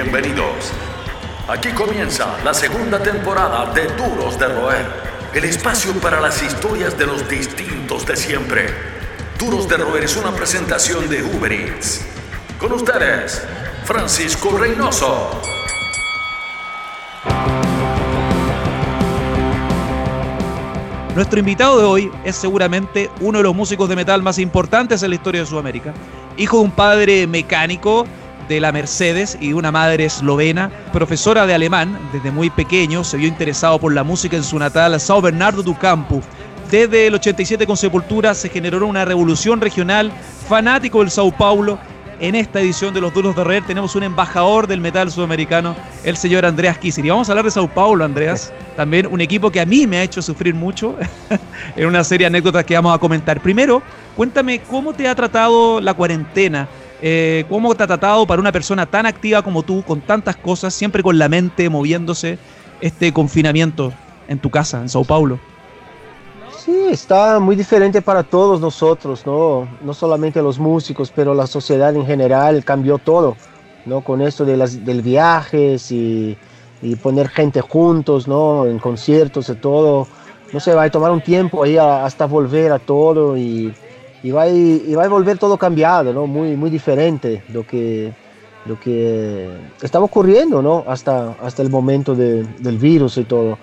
Bienvenidos. Aquí comienza la segunda temporada de Duros de Roer, el espacio para las historias de los distintos de siempre. Duros de Roer es una presentación de Uber Eats. Con ustedes, Francisco Reynoso. Nuestro invitado de hoy es seguramente uno de los músicos de metal más importantes en la historia de Sudamérica. Hijo de un padre mecánico de la Mercedes y una madre eslovena, profesora de alemán, desde muy pequeño se vio interesado por la música en su natal Sao Bernardo do Campo. Desde el 87 con Sepultura se generó una revolución regional, fanático del Sao Paulo en esta edición de Los Duros de Reer tenemos un embajador del metal sudamericano, el señor Andreas Kisser. Y vamos a hablar de Sao Paulo, Andreas. También un equipo que a mí me ha hecho sufrir mucho en una serie de anécdotas que vamos a comentar. Primero, cuéntame cómo te ha tratado la cuarentena. Eh, ¿Cómo te ha tratado para una persona tan activa como tú, con tantas cosas, siempre con la mente moviéndose, este confinamiento en tu casa, en Sao Paulo? Sí, está muy diferente para todos nosotros, ¿no? No solamente los músicos, pero la sociedad en general cambió todo, ¿no? Con esto de las del viajes y, poner gente juntos, ¿no? En conciertos y todo. No sé, va a tomar un tiempo ahí hasta volver a todo y, y, va y va a volver todo cambiado, ¿no? Muy, muy diferente lo que, lo que estaba ocurriendo, ¿no? Hasta, hasta el momento de, del virus y todo.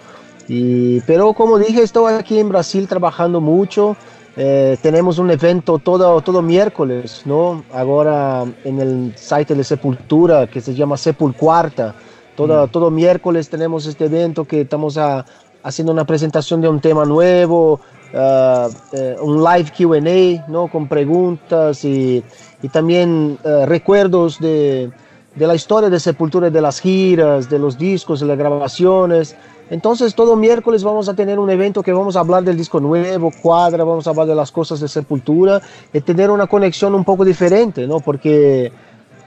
Y, pero como dije, estoy aquí en Brasil trabajando mucho. Eh, tenemos un evento todo, todo miércoles, ¿no? Ahora en el site de Sepultura que se llama Sepulcuarta. Todo, mm. todo miércoles tenemos este evento que estamos a, haciendo una presentación de un tema nuevo, uh, uh, un live QA, ¿no? Con preguntas y, y también uh, recuerdos de, de la historia de Sepultura, de las giras, de los discos, de las grabaciones. Entonces todo miércoles vamos a tener un evento que vamos a hablar del disco nuevo, cuadra, vamos a hablar de las cosas de Sepultura y tener una conexión un poco diferente, ¿no? Porque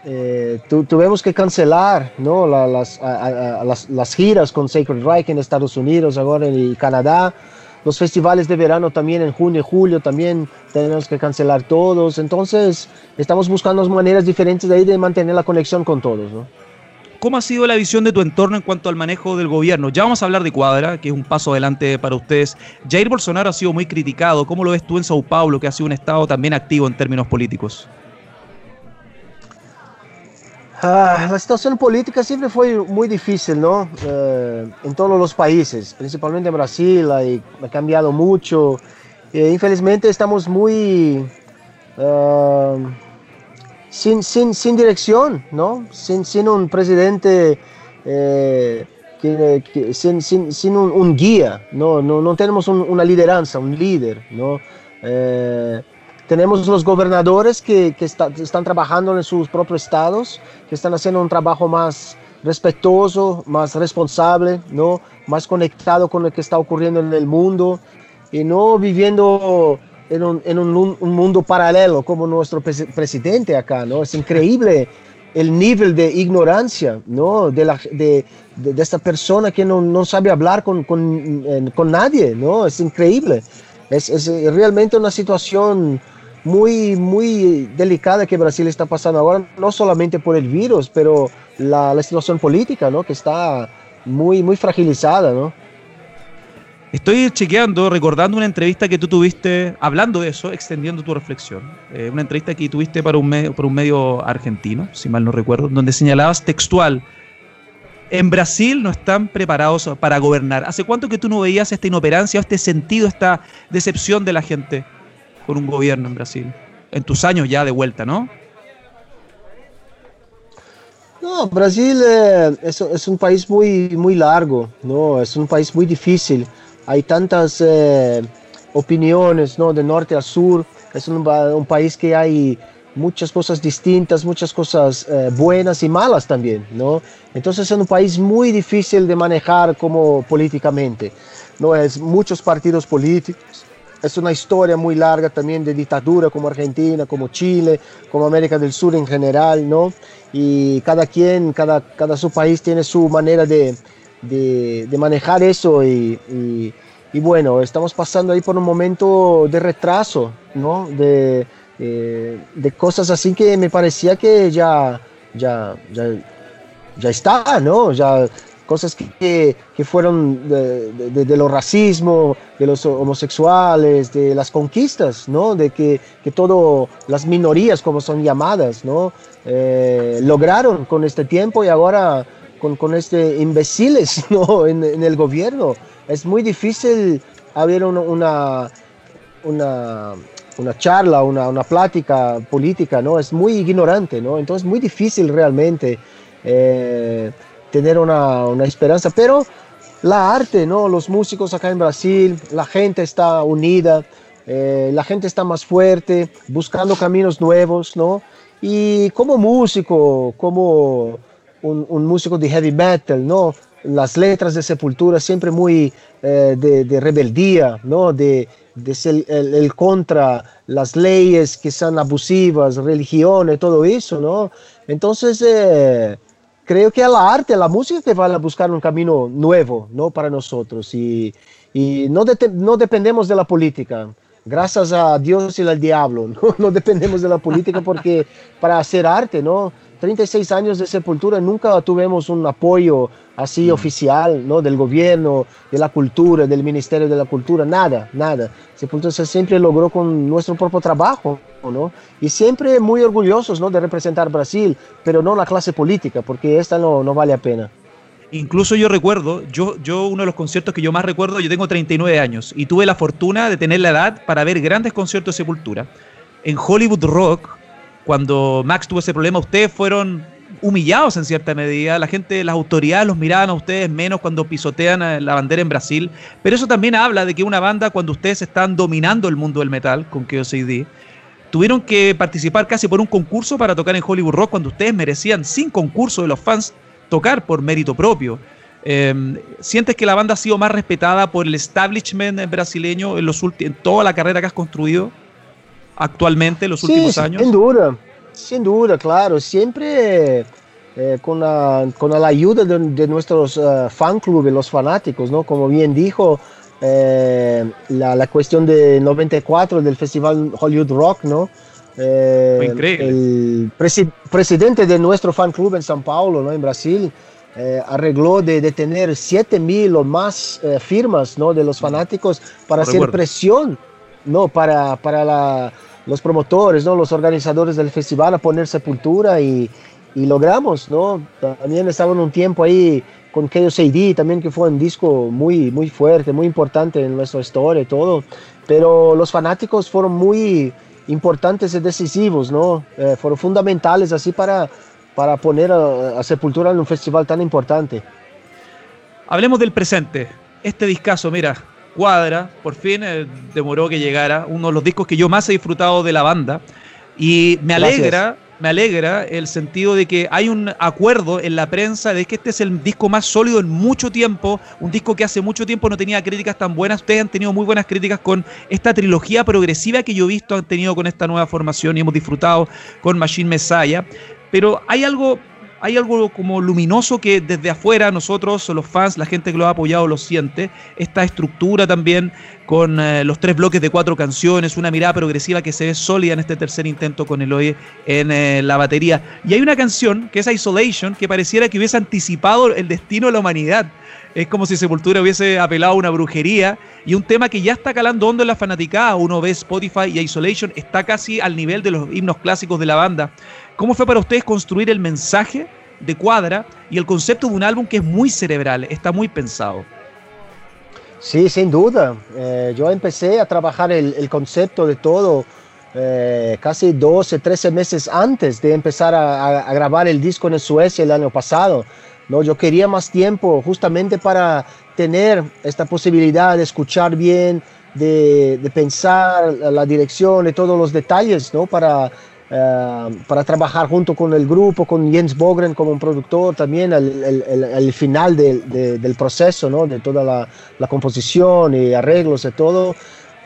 eh, tu, tuvimos que cancelar, ¿no? La, las, las, las, giras con Sacred Reich en Estados Unidos, ahora en Canadá. Los festivales de verano también en junio y julio también tenemos que cancelar todos. Entonces estamos buscando maneras diferentes de, ahí de mantener la conexión con todos. ¿Cómo ha sido la visión de tu entorno en cuanto al manejo del gobierno? Ya vamos a hablar de Cuadra, que es un paso adelante para ustedes. Jair Bolsonaro ha sido muy criticado. ¿Cómo lo ves tú en Sao Paulo, que ha sido un estado también activo en términos políticos? Ah, la situación política siempre fue muy difícil, ¿no? Eh, en todos los países, principalmente en Brasil, ha cambiado mucho. Eh, infelizmente estamos muy... Uh, sin, sin, sin dirección, ¿no? Sin, sin un presidente, eh, que, que, sin, sin, sin un, un, guía, ¿no? No, no tenemos un, una lideranza, un líder, ¿no? Tenemos los gobernadores que, que está, están trabajando en sus propios estados, que están haciendo un trabajo más respetuoso, más responsable, ¿no? Más conectado con lo que está ocurriendo en el mundo y no viviendo en un, en un, un mundo paralelo como nuestro presidente acá, ¿no? Es increíble el nivel de ignorancia, ¿no? De, la, de, de, esta persona que no, no sabe hablar con, con, con, nadie, ¿no? Es increíble. Es, realmente una situación muy, muy delicada que Brasil está pasando ahora, no solamente por el virus, pero la, la situación política, ¿no? Que está muy, muy fragilizada, ¿no? Estoy chequeando, recordando una entrevista que tú tuviste, hablando de eso, extendiendo tu reflexión. Eh, una entrevista que tuviste para un, medio, para un medio argentino, si mal no recuerdo, donde señalabas textual, en Brasil no están preparados para gobernar. ¿Hace cuánto que tú no veías esta inoperancia, este sentido, esta decepción de la gente con un gobierno en Brasil? En tus años ya de vuelta, ¿no? No, Brasil eh, es, un país muy, muy largo, ¿no? Es un país muy difícil hay tantas eh, opiniones, ¿no? De norte a sur. Es un, un, país que hay muchas cosas distintas, muchas cosas eh, buenas y malas también, ¿no? Entonces es un país muy difícil de manejar como políticamente, ¿no? Es muchos partidos políticos. Es una historia muy larga también de dictadura como Argentina, como Chile, como América del Sur en general, ¿no? Y cada quien, cada, cada su país tiene su manera de, de, de manejar eso y, y, y, bueno, estamos pasando ahí por un momento de retraso, ¿no? De, de, de, cosas así que me parecía que ya, ya, ya, ya está, ¿no? Ya cosas que, que fueron de, de, de, racismo, de los homosexuales, de las conquistas, ¿no? De que, que todas las minorías, como son llamadas, ¿no? Eh, lograron con este tiempo y ahora con, con este imbéciles, ¿no? En, en, el gobierno. Es muy difícil haber una, una, una, una charla, una, una, plática política, ¿no? Es muy ignorante, ¿no? Entonces es muy difícil realmente. Eh, tener una, una, esperanza, pero la arte, ¿no? Los músicos acá en Brasil, la gente está unida, eh, la gente está más fuerte, buscando caminos nuevos, ¿no? Y como músico, como un, un músico de heavy metal, ¿no? Las letras de Sepultura siempre muy eh, de, de, rebeldía, ¿no? De, de ser el, el, contra las leyes que son abusivas, religiones, todo eso, ¿no? Entonces, eh, creo que la arte, la música que va a buscar un camino nuevo ¿no? para nosotros y, y no, de, no dependemos de la política. Gracias a Dios y al diablo, ¿no? no dependemos de la política porque para hacer arte, ¿no? 36 años de sepultura, nunca tuvimos un apoyo así mm. oficial, ¿no? Del gobierno, de la cultura, del Ministerio de la Cultura, nada, nada. Sepultura se siempre logró con nuestro propio trabajo, ¿no? Y siempre muy orgullosos, ¿no? De representar Brasil, pero no la clase política, porque esta no, no vale la pena. Incluso yo recuerdo, yo, yo uno de los conciertos que yo más recuerdo, yo tengo 39 años y tuve la fortuna de tener la edad para ver grandes conciertos de Sepultura. En Hollywood Rock, cuando Max tuvo ese problema, ustedes fueron humillados en cierta medida. La gente, las autoridades los miraban a ustedes menos cuando pisotean la bandera en Brasil. Pero eso también habla de que una banda, cuando ustedes están dominando el mundo del metal con AD, tuvieron que participar casi por un concurso para tocar en Hollywood Rock cuando ustedes merecían, sin concurso de los fans, tocar por mérito propio. Eh, ¿Sientes que la banda ha sido más respetada por el establishment brasileño en, los en toda la carrera que has construido actualmente, en los sí, últimos años? Sin duda, sin duda, claro. Siempre eh, con, la, con, la, ayuda de, de nuestros uh, fan clubes, los fanáticos, ¿no? Como bien dijo, eh, la, la, cuestión de 94 del Festival Hollywood Rock, ¿no? Eh, increíble. El presi presidente de nuestro fan club en São Paulo, ¿no? En Brasil, eh, arregló de, de, tener 7 mil o más eh, firmas, ¿no? De los fanáticos para hacer presión, ¿no? Para, para la, los promotores, ¿no? Los organizadores del festival a poner sepultura y, y logramos, ¿no? También estaba en un tiempo ahí con AD también que fue un disco muy, muy fuerte, muy importante en nuestra historia y todo, pero los fanáticos fueron muy importantes y decisivos, ¿no? Eh, fueron fundamentales así para, para poner a, a, Sepultura en un festival tan importante. Hablemos del presente. Este discazo, mira, cuadra, por fin eh, demoró que llegara, uno de los discos que yo más he disfrutado de la banda y me alegra... Gracias me alegra el sentido de que hay un acuerdo en la prensa de que este es el disco más sólido en mucho tiempo, un disco que hace mucho tiempo no tenía críticas tan buenas. Ustedes han tenido muy buenas críticas con esta trilogía progresiva que yo he visto han tenido con esta nueva formación y hemos disfrutado con Machine Messiah. Pero hay algo hay algo como luminoso que desde afuera nosotros, los fans, la gente que lo ha apoyado lo siente. Esta estructura también con eh, los tres bloques de cuatro canciones, una mirada progresiva que se ve sólida en este tercer intento con Eloy en eh, la batería. Y hay una canción que es Isolation que pareciera que hubiese anticipado el destino de la humanidad. Es como si Sepultura hubiese apelado a una brujería y un tema que ya está calando hondo en la fanaticada. Uno ve Spotify y Isolation está casi al nivel de los himnos clásicos de la banda. ¿Cómo fue para ustedes construir el mensaje de Cuadra y el concepto de un álbum que es muy cerebral, está muy pensado? Sí, sin duda. Eh, yo empecé a trabajar el, concepto de todo eh, casi 12, 13 meses antes de empezar a, a, grabar el disco en Suecia el año pasado. ¿no? Yo quería más tiempo justamente para tener esta posibilidad de escuchar bien, de, pensar la dirección y todos los detalles, ¿no? Para, uh, para trabajar junto con el grupo, con Jens Bogren como productor también al final de, del proceso, ¿no? De toda la, la composición y arreglos y todo.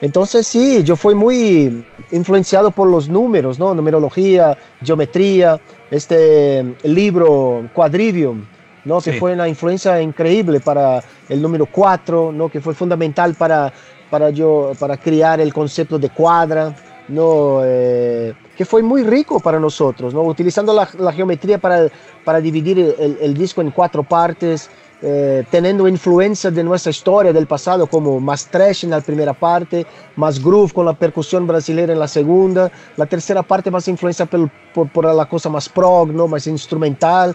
Entonces sí, yo fui muy influenciado por los números, ¿no? Numerología, geometría, este libro Quadrivium, ¿no? Sí. que fue una influencia increíble para el número 4, ¿no? que fue fundamental para, para, yo, para crear el concepto de cuadra, no, eh, que fue muy rico para nosotros, ¿no? utilizando la, geometría para, para dividir el, el, disco en cuatro partes, eh, teniendo influencia de nuestra historia del pasado, como más trash en la primera parte, más groove con la percusión brasileña en la segunda, la tercera parte más influencia por, por, la cosa más prog, ¿no? más instrumental,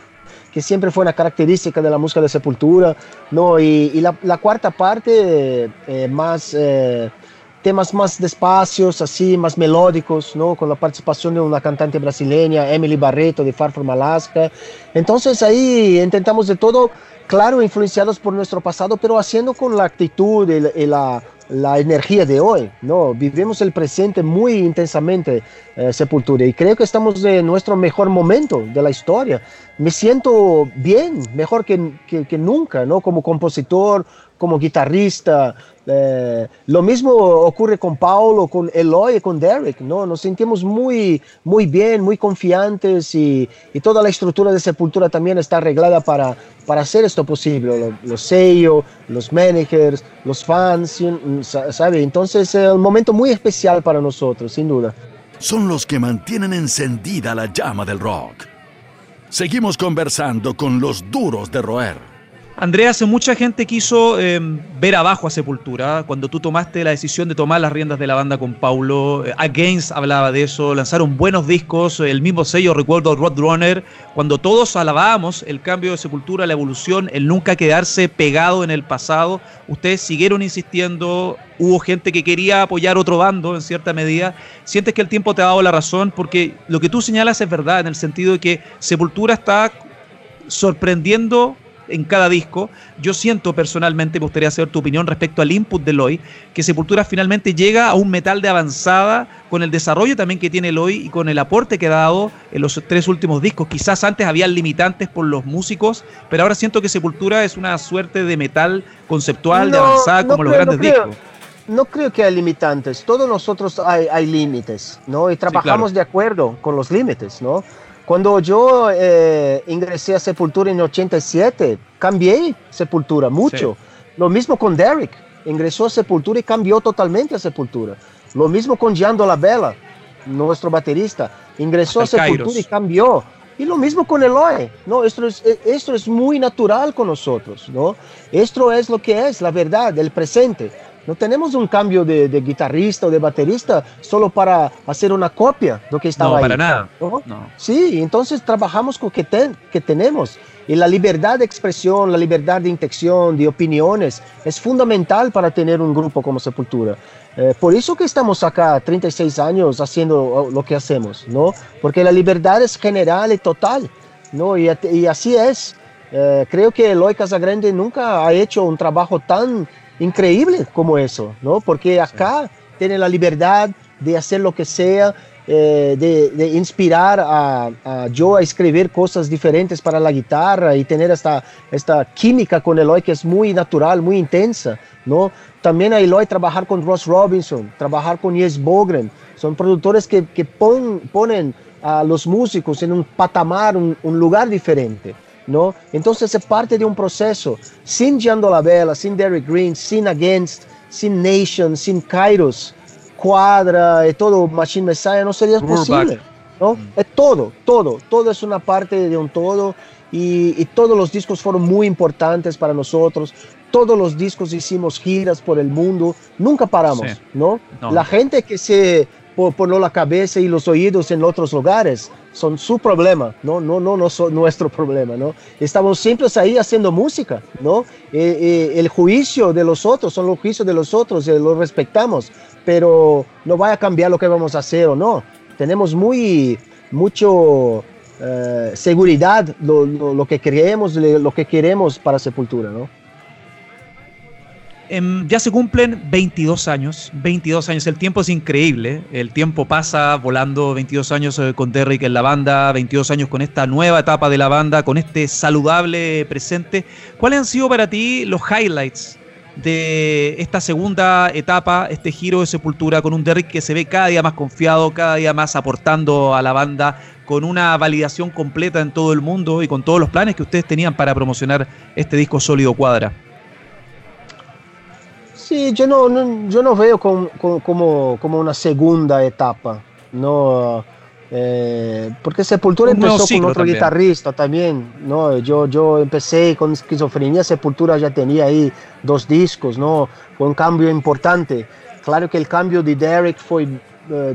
que siempre fue una característica de la música de Sepultura, ¿no? y, y la, la, cuarta parte eh, más... Eh, temas más despacios, así, más melódicos, ¿no? Con la participación de una cantante brasileña, Emily Barreto, de Far From Alaska. Entonces ahí intentamos de todo, claro, influenciados por nuestro pasado, pero haciendo con la actitud y la, la energía de hoy, ¿no? Vivimos el presente muy intensamente, eh, Sepultura, y creo que estamos en nuestro mejor momento de la historia. Me siento bien, mejor que, que, que nunca, ¿no? Como compositor, como guitarrista. Eh, lo mismo ocurre con Paulo, con Eloy con Derek, ¿no? Nos sentimos muy, muy bien, muy confiantes y, y toda la estructura de Sepultura también está arreglada para, para hacer esto posible. Los, sellos, los managers, los fans, ¿sabe? Entonces es un momento muy especial para nosotros, sin duda. Son los que mantienen encendida la llama del rock. Seguimos conversando con los duros de roer. Andrea, mucha gente quiso em, ver abajo a Sepultura. Cuando tú tomaste la decisión de tomar las riendas de la banda con Paulo, eh, Against hablaba de eso, lanzaron buenos discos, el mismo sello, recuerdo Roadrunner, cuando todos alabábamos el cambio de Sepultura, la evolución, el nunca quedarse pegado en el pasado, ustedes siguieron insistiendo, hubo gente que quería apoyar otro bando en cierta medida. ¿Sientes que el tiempo te ha dado la razón? Porque lo que tú señalas es verdad, en el sentido de que Sepultura está sorprendiendo en cada disco. Yo siento personalmente, me gustaría saber tu opinión respecto al input de Loy, que Sepultura finalmente llega a un metal de avanzada con el desarrollo también que tiene Loy y con el aporte que ha dado en los tres últimos discos. Quizás antes había limitantes por los músicos, pero ahora siento que Sepultura es una suerte de metal conceptual de avanzada como los grandes discos no creo que hay limitantes. Todos nosotros hay, límites, ¿no? Y trabajamos de acuerdo con los límites, ¿no? Cuando yo eh, ingresé a Sepultura en 87, cambié Sepultura mucho. Lo mismo con Derek. Ingresó a Sepultura y cambió totalmente a Sepultura. Lo mismo con Giando La Bella, nuestro baterista. Ingresó a Sepultura y cambió. Y lo mismo con Eloy, ¿no? Esto es, eh, esto es muy natural con nosotros, ¿no? Esto es lo que es, la verdad, el presente. No tenemos un cambio de, guitarrista o de baterista solo para hacer una copia de lo que estaba no, para nada. Sí, entonces trabajamos con que, que tenemos. Y la libertad de expresión, la libertad de intención, de opiniones, es fundamental para tener un grupo como Sepultura. Eh, por eso que estamos acá 36 años haciendo lo que hacemos, ¿no? Porque la libertad es general y total, ¿no? Y, así es. Eh, creo que Eloy Casagrande nunca ha hecho un trabajo tan increíble como eso, ¿no? Porque acá tiene la libertad de hacer lo que sea, eh, de, inspirar a, yo a escribir cosas diferentes para la guitarra y tener esta, esta química con Eloy que es muy natural, muy intensa, ¿no? También a Eloy trabajar con Ross Robinson, trabajar con Yes Bogren, son productores que, que ponen a los músicos en un patamar, un lugar diferente. ¿No? Entonces es parte de un proceso. Sin Giando La Vela, sin Derek Green, sin Against, sin Nation, sin Kairos, Cuadra y todo Machine Messiah no sería posible. ¿no? Mm. Es todo, todo, todo es una parte de un todo y, todos los discos fueron muy importantes para nosotros. Todos los discos hicimos giras por el mundo, nunca paramos, ¿no? La gente que se poner la cabeza y los oídos en otros lugares. Son su problema, no, no, no, no son nuestro problema, ¿no? Estamos siempre ahí haciendo música, ¿no? Eh, eh, el juicio de los otros son los juicios de los otros, eh, los respetamos, pero no va a cambiar lo que vamos a hacer o no. Tenemos muy, mucho seguridad lo, lo, que creemos, lo que queremos para Sepultura, ¿no? Em, ya se cumplen 22 años, 22 años, el tiempo es increíble, el tiempo pasa volando, 22 años eh, con Derrick en la banda, 22 años con esta nueva etapa de la banda, con este saludable presente. ¿Cuáles han sido para ti los highlights de esta segunda etapa, este giro de sepultura con un Derrick que se ve cada día más confiado, cada día más aportando a la banda, con una validación completa en todo el mundo y con todos los planes que ustedes tenían para promocionar este disco sólido cuadra? Sí, yo no, yo no veo como, como, como una segunda etapa, no, eh, porque Sepultura empezó con otro guitarrista también, ¿no? Yo, yo empecé con esquizofrenia, Sepultura ya tenía ahí dos discos, ¿no? Fue un cambio importante. Claro que el cambio de Derek fue, eh,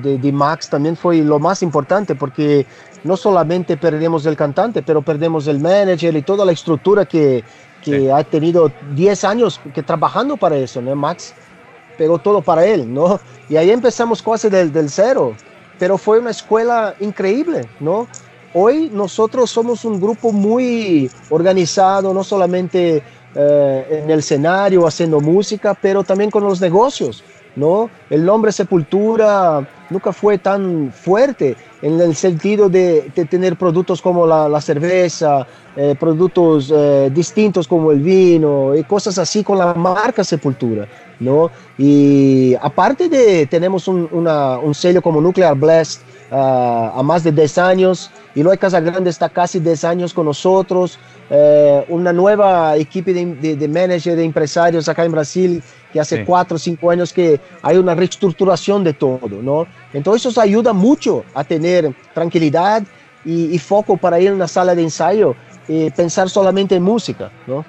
de, de, Max también fue lo más importante, porque no solamente perdemos el cantante, pero perdemos el manager y toda la estructura que, que ha tenido 10 años que trabajando para eso, ¿no? Max pegó todo para él, ¿no? Y ahí empezamos casi del, del cero, pero fue una escuela increíble, ¿no? Hoy nosotros somos un grupo muy organizado, no solamente eh, en el escenario haciendo música, pero también con los negocios, ¿no? El nombre Sepultura nunca fue tan fuerte en el sentido de, tener productos como la, cerveza, eh, productos eh, distintos como el vino y cosas así con la marca Sepultura, ¿no? Y aparte de, tenemos un, un sello como Nuclear Blast uh, a más de 10 años, y Casa Casagrande está casi 10 años con nosotros, eh, una nueva equipo de, de, de managers, de empresarios acá en Brasil, que hace 4 o 5 años que hay una reestructuración de todo, ¿no? Entonces eso ayuda mucho a tener tranquilidad y, y foco para ir a una sala de ensayo y pensar solamente en música, ¿no?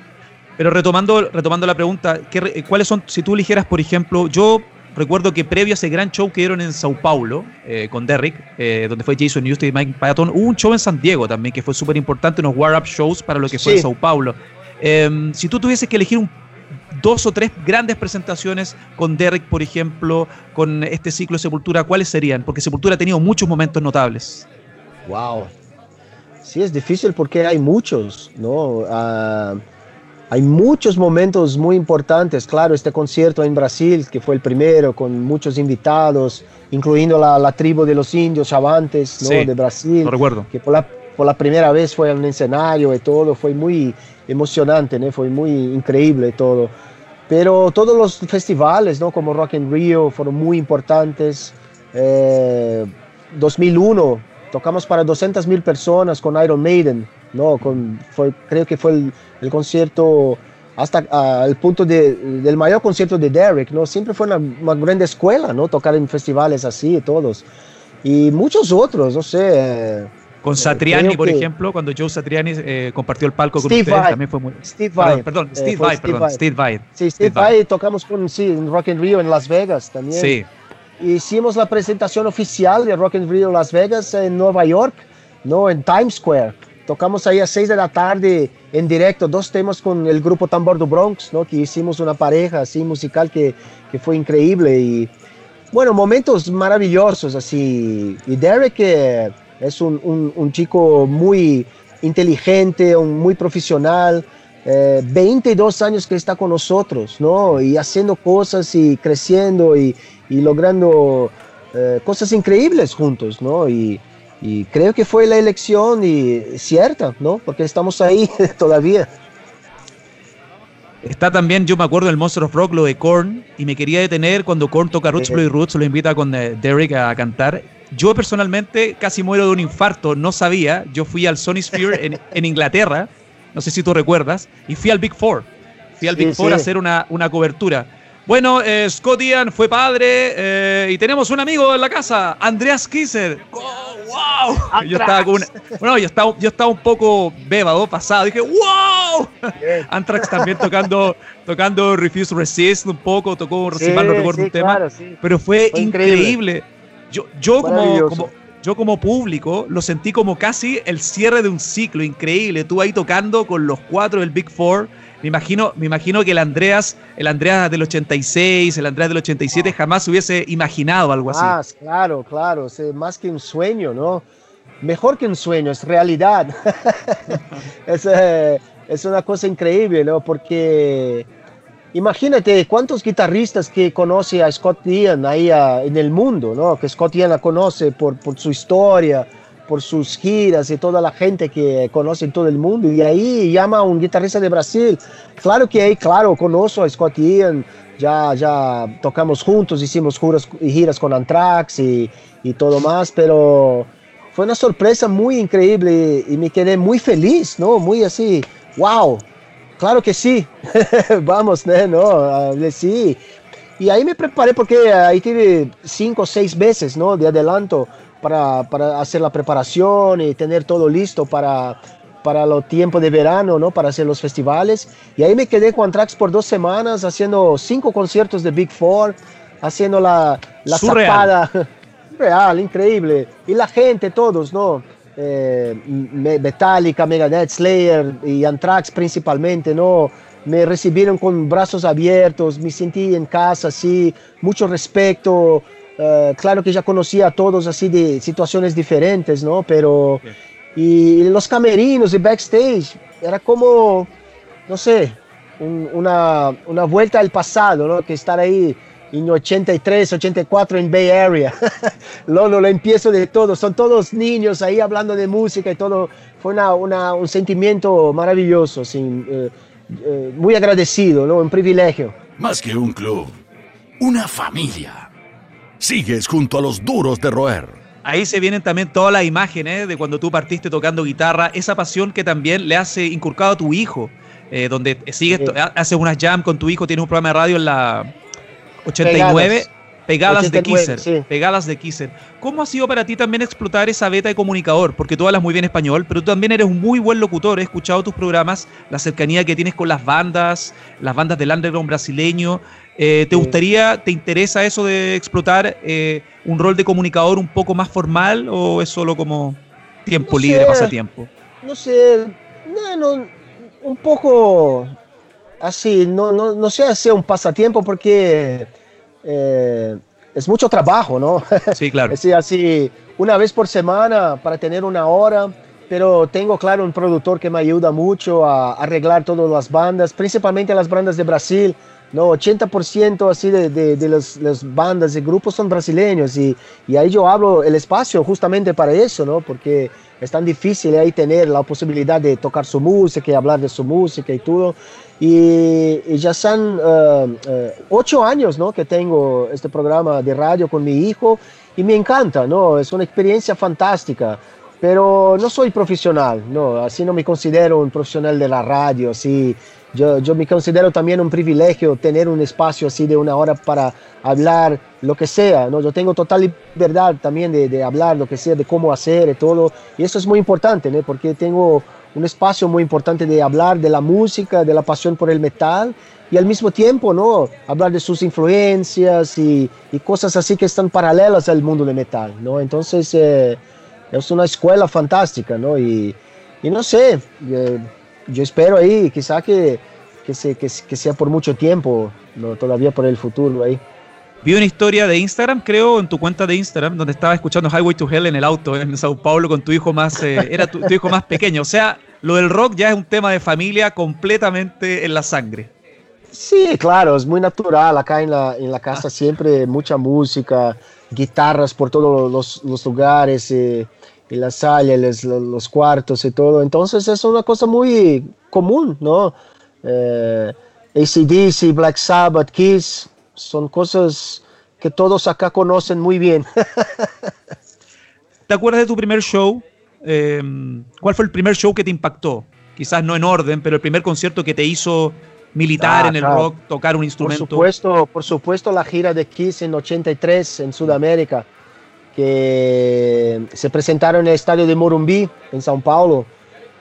Pero retomando, retomando la pregunta, ¿qué, ¿cuáles son, si tú eligieras, por ejemplo, yo recuerdo que previo a ese gran show que dieron en Sao Paulo eh, con Derrick, eh, donde fue Jason Newsted y Mike Patton, hubo un show en San Diego también que fue súper importante, unos war-up shows para lo que fue Sao Paulo. Em, si tú tuvieses que elegir dos o tres grandes presentaciones con Derrick, por ejemplo, con este ciclo de Sepultura, ¿cuáles serían? Porque Sepultura ha tenido muchos momentos notables. Wow. Sí, es difícil porque hay muchos, ¿no? Uh, hay muchos momentos muy importantes, claro, este concierto en Brasil, que fue el primero, con muchos invitados, incluyendo la, la tribu de los indios chavantes ¿no? de Brasil, recuerdo. que por la, por la primera vez fue en un escenario y todo, fue muy emocionante, ¿no? fue muy increíble todo. Pero todos los festivales, ¿no? como Rock in Rio, fueron muy importantes. Eh, 2001 tocamos para 200 mil personas con Iron Maiden, ¿no? Con, fue, creo que fue el, el concierto hasta uh, el punto de, del mayor concierto de Derek, ¿no? Siempre fue una, una, grande escuela, ¿no? Tocar en festivales así, todos. Y muchos otros, no sé. Con Satriani, por que... ejemplo, cuando Joe Satriani eh, compartió el palco Steve con ustedes, Vai. también fue muy... Steve Vai. Perdón, perdón Steve eh, Vai, perdón, Steve Vai. Sí, Steve, Vai tocamos con, sí, en Rock in Rio en Las Vegas también. Sí. Hicimos la presentación oficial de Rock in Rio Las Vegas en Nueva York, ¿no? En Times Square. Tocamos ahí a 6 de la tarde en directo, dos temas con el grupo Tambor do Bronx, ¿no? Que hicimos una pareja así musical que, que fue increíble y bueno, momentos maravillosos así. Y Derek es un, un, chico muy inteligente, muy profesional, eh, 22 años que está con nosotros, ¿no? Y haciendo cosas y creciendo y, y logrando eh, cosas increíbles juntos, ¿no? Y, y creo que fue la elección y cierta, ¿no? Porque estamos ahí todavía. Está también, yo me acuerdo del Monster of Rock, lo de Korn, y me quería detener cuando Korn toca Roots eh. Bloody Roots, lo invita con eh, Derek a cantar. Yo personalmente casi muero de un infarto, no sabía. Yo fui al Sony Sphere en, en, Inglaterra, no sé si tú recuerdas, y fui al Big Four. Fui al Big sí, Four sí. a hacer una, una cobertura. Bueno, eh, Scott Ian fue padre eh, y tenemos un amigo en la casa, Andreas Kisser. Oh, ¡Wow! Yo estaba, con una, bueno, yo, estaba, yo estaba un poco bébado, pasado. Dije, ¡Wow! Anthrax también tocando, tocando Refuse Resist un poco, tocó, sí, mal no recuerdo sí, un tema. Claro, sí. Pero fue, fue increíble. increíble. Yo, yo como, como, yo como público lo sentí como casi el cierre de un ciclo increíble. Tú ahí tocando con los cuatro del Big Four. Me imagino, me imagino que el Andreas, el Andreas del 86, el Andreas del 87 Ah. jamás hubiese imaginado algo así. Más, claro, claro, es más que un sueño, ¿no? Mejor que un sueño, es realidad. es, eh, es una cosa increíble, ¿no? Porque imagínate cuántos guitarristas que conoce a Scott Ian ahí a, en el mundo, ¿no? Que Scott Ian la conoce por, su historia, por sus giras y toda la gente que conoce en todo el mundo. Y ahí llama a un guitarrista de Brasil. Claro que ahí, claro, conozco a Scott Ian, ya, ya tocamos juntos, hicimos giras, giras con Anthrax y, y, todo más, pero fue una sorpresa muy increíble y, me quedé muy feliz, ¿no? Muy así, wow. Claro que sí, vamos, ¿no? sí. Y ahí me preparé porque ahí tuve cinco o seis veces, ¿no? De adelanto para, para hacer la preparación y tener todo listo para, para los tiempos de verano, ¿no? Para hacer los festivales. Y ahí me quedé con Anthrax por dos semanas haciendo cinco conciertos de Big Four, haciendo la, la zapada. Real, increíble. Y la gente, todos, ¿no? Eh, Metallica, Megadeth, Slayer y Anthrax principalmente, ¿no? Me recibieron con brazos abiertos, me sentí en casa, así, mucho respeto. Eh, claro que ya conocía a todos así de situaciones diferentes, ¿no? Pero... Los camerinos y backstage, era como, no sé, una, una, vuelta al pasado, ¿no? Que estar ahí en 83, 84 en Bay Area. Lolo, lo empiezo de todo, son todos niños ahí hablando de música y todo. Fue una, una, un sentimiento maravilloso, sin, eh, eh, muy agradecido, ¿no? Un privilegio. Más que un club, una familia. Sigues junto a los duros de roer Ahí se vienen también todas las imágenes de cuando tú partiste tocando guitarra, esa pasión que también le hace inculcado a tu hijo, eh, donde sigues, haces unas jam con tu hijo, tienes un programa de radio en la 89. Pegadas, de Kisser, pegadas de Kisser. ¿Cómo ha sido para ti también explotar esa beta de comunicador? Porque tú hablas muy bien español, pero tú también eres un muy buen locutor. He escuchado tus programas, la cercanía que tienes con las bandas, las bandas del underground brasileño. Eh, ¿Te gustaría, te interesa eso de explotar eh, un rol de comunicador un poco más formal o es solo como tiempo libre, pasatiempo? No sé, no, un poco así, no, no, no sé si un pasatiempo porque eh, es mucho trabajo, ¿no? Sí, claro. es así, una vez por semana para tener una hora, pero tengo, claro, un productor que me ayuda mucho a arreglar todas las bandas, principalmente las bandas de Brasil, no, 80% así de, de, las, bandas y grupos son brasileños y, y, ahí yo hablo el espacio justamente para eso, ¿no? Porque es tan difícil ahí tener la posibilidad de tocar su música y hablar de su música y todo. Y, ya son eh, eh, ocho años, ¿no? Que tengo este programa de radio con mi hijo y me encanta, ¿no? Es una experiencia fantástica pero no soy profesional, no, así no me considero un profesional de la radio, así yo, yo, me considero también un privilegio tener un espacio así de una hora para hablar lo que sea, ¿no? Yo tengo total libertad también de, de hablar lo que sea, de cómo hacer y todo. Y eso es muy importante, ¿no? Porque tengo un espacio muy importante de hablar de la música, de la pasión por el metal y al mismo tiempo, ¿no? Hablar de sus influencias y, cosas así que están paralelas al mundo del metal, ¿no? Entonces, eh, es una escuela fantástica, ¿no? Y, no sé. Yo espero ahí, quizá que, que, que, sea por mucho tiempo, no, todavía por el futuro ahí. Vi una historia de Instagram, creo, en tu cuenta de Instagram, donde estaba escuchando Highway to Hell en el auto en Sao Paulo con tu hijo más, eh, era tu, hijo más pequeño. O sea, lo del rock ya es un tema de familia completamente en la sangre. Sí, claro, es muy natural. Acá en la, en la casa siempre mucha música, guitarras por todos los, los lugares. Eh, y la sala, los, los, cuartos y todo. Entonces es una cosa muy común, ¿no? Eh, ACDC, Black Sabbath, Kiss, son cosas que todos acá conocen muy bien. ¿Te acuerdas de tu primer show? Eh, ¿Cuál fue el primer show que te impactó? Quizás no en orden, pero el primer concierto que te hizo militar ah, en el rock, tocar un instrumento. Por supuesto, por supuesto la gira de Kiss en 83 en Sudamérica que se presentaron en el estadio de Morumbi, en São Paulo,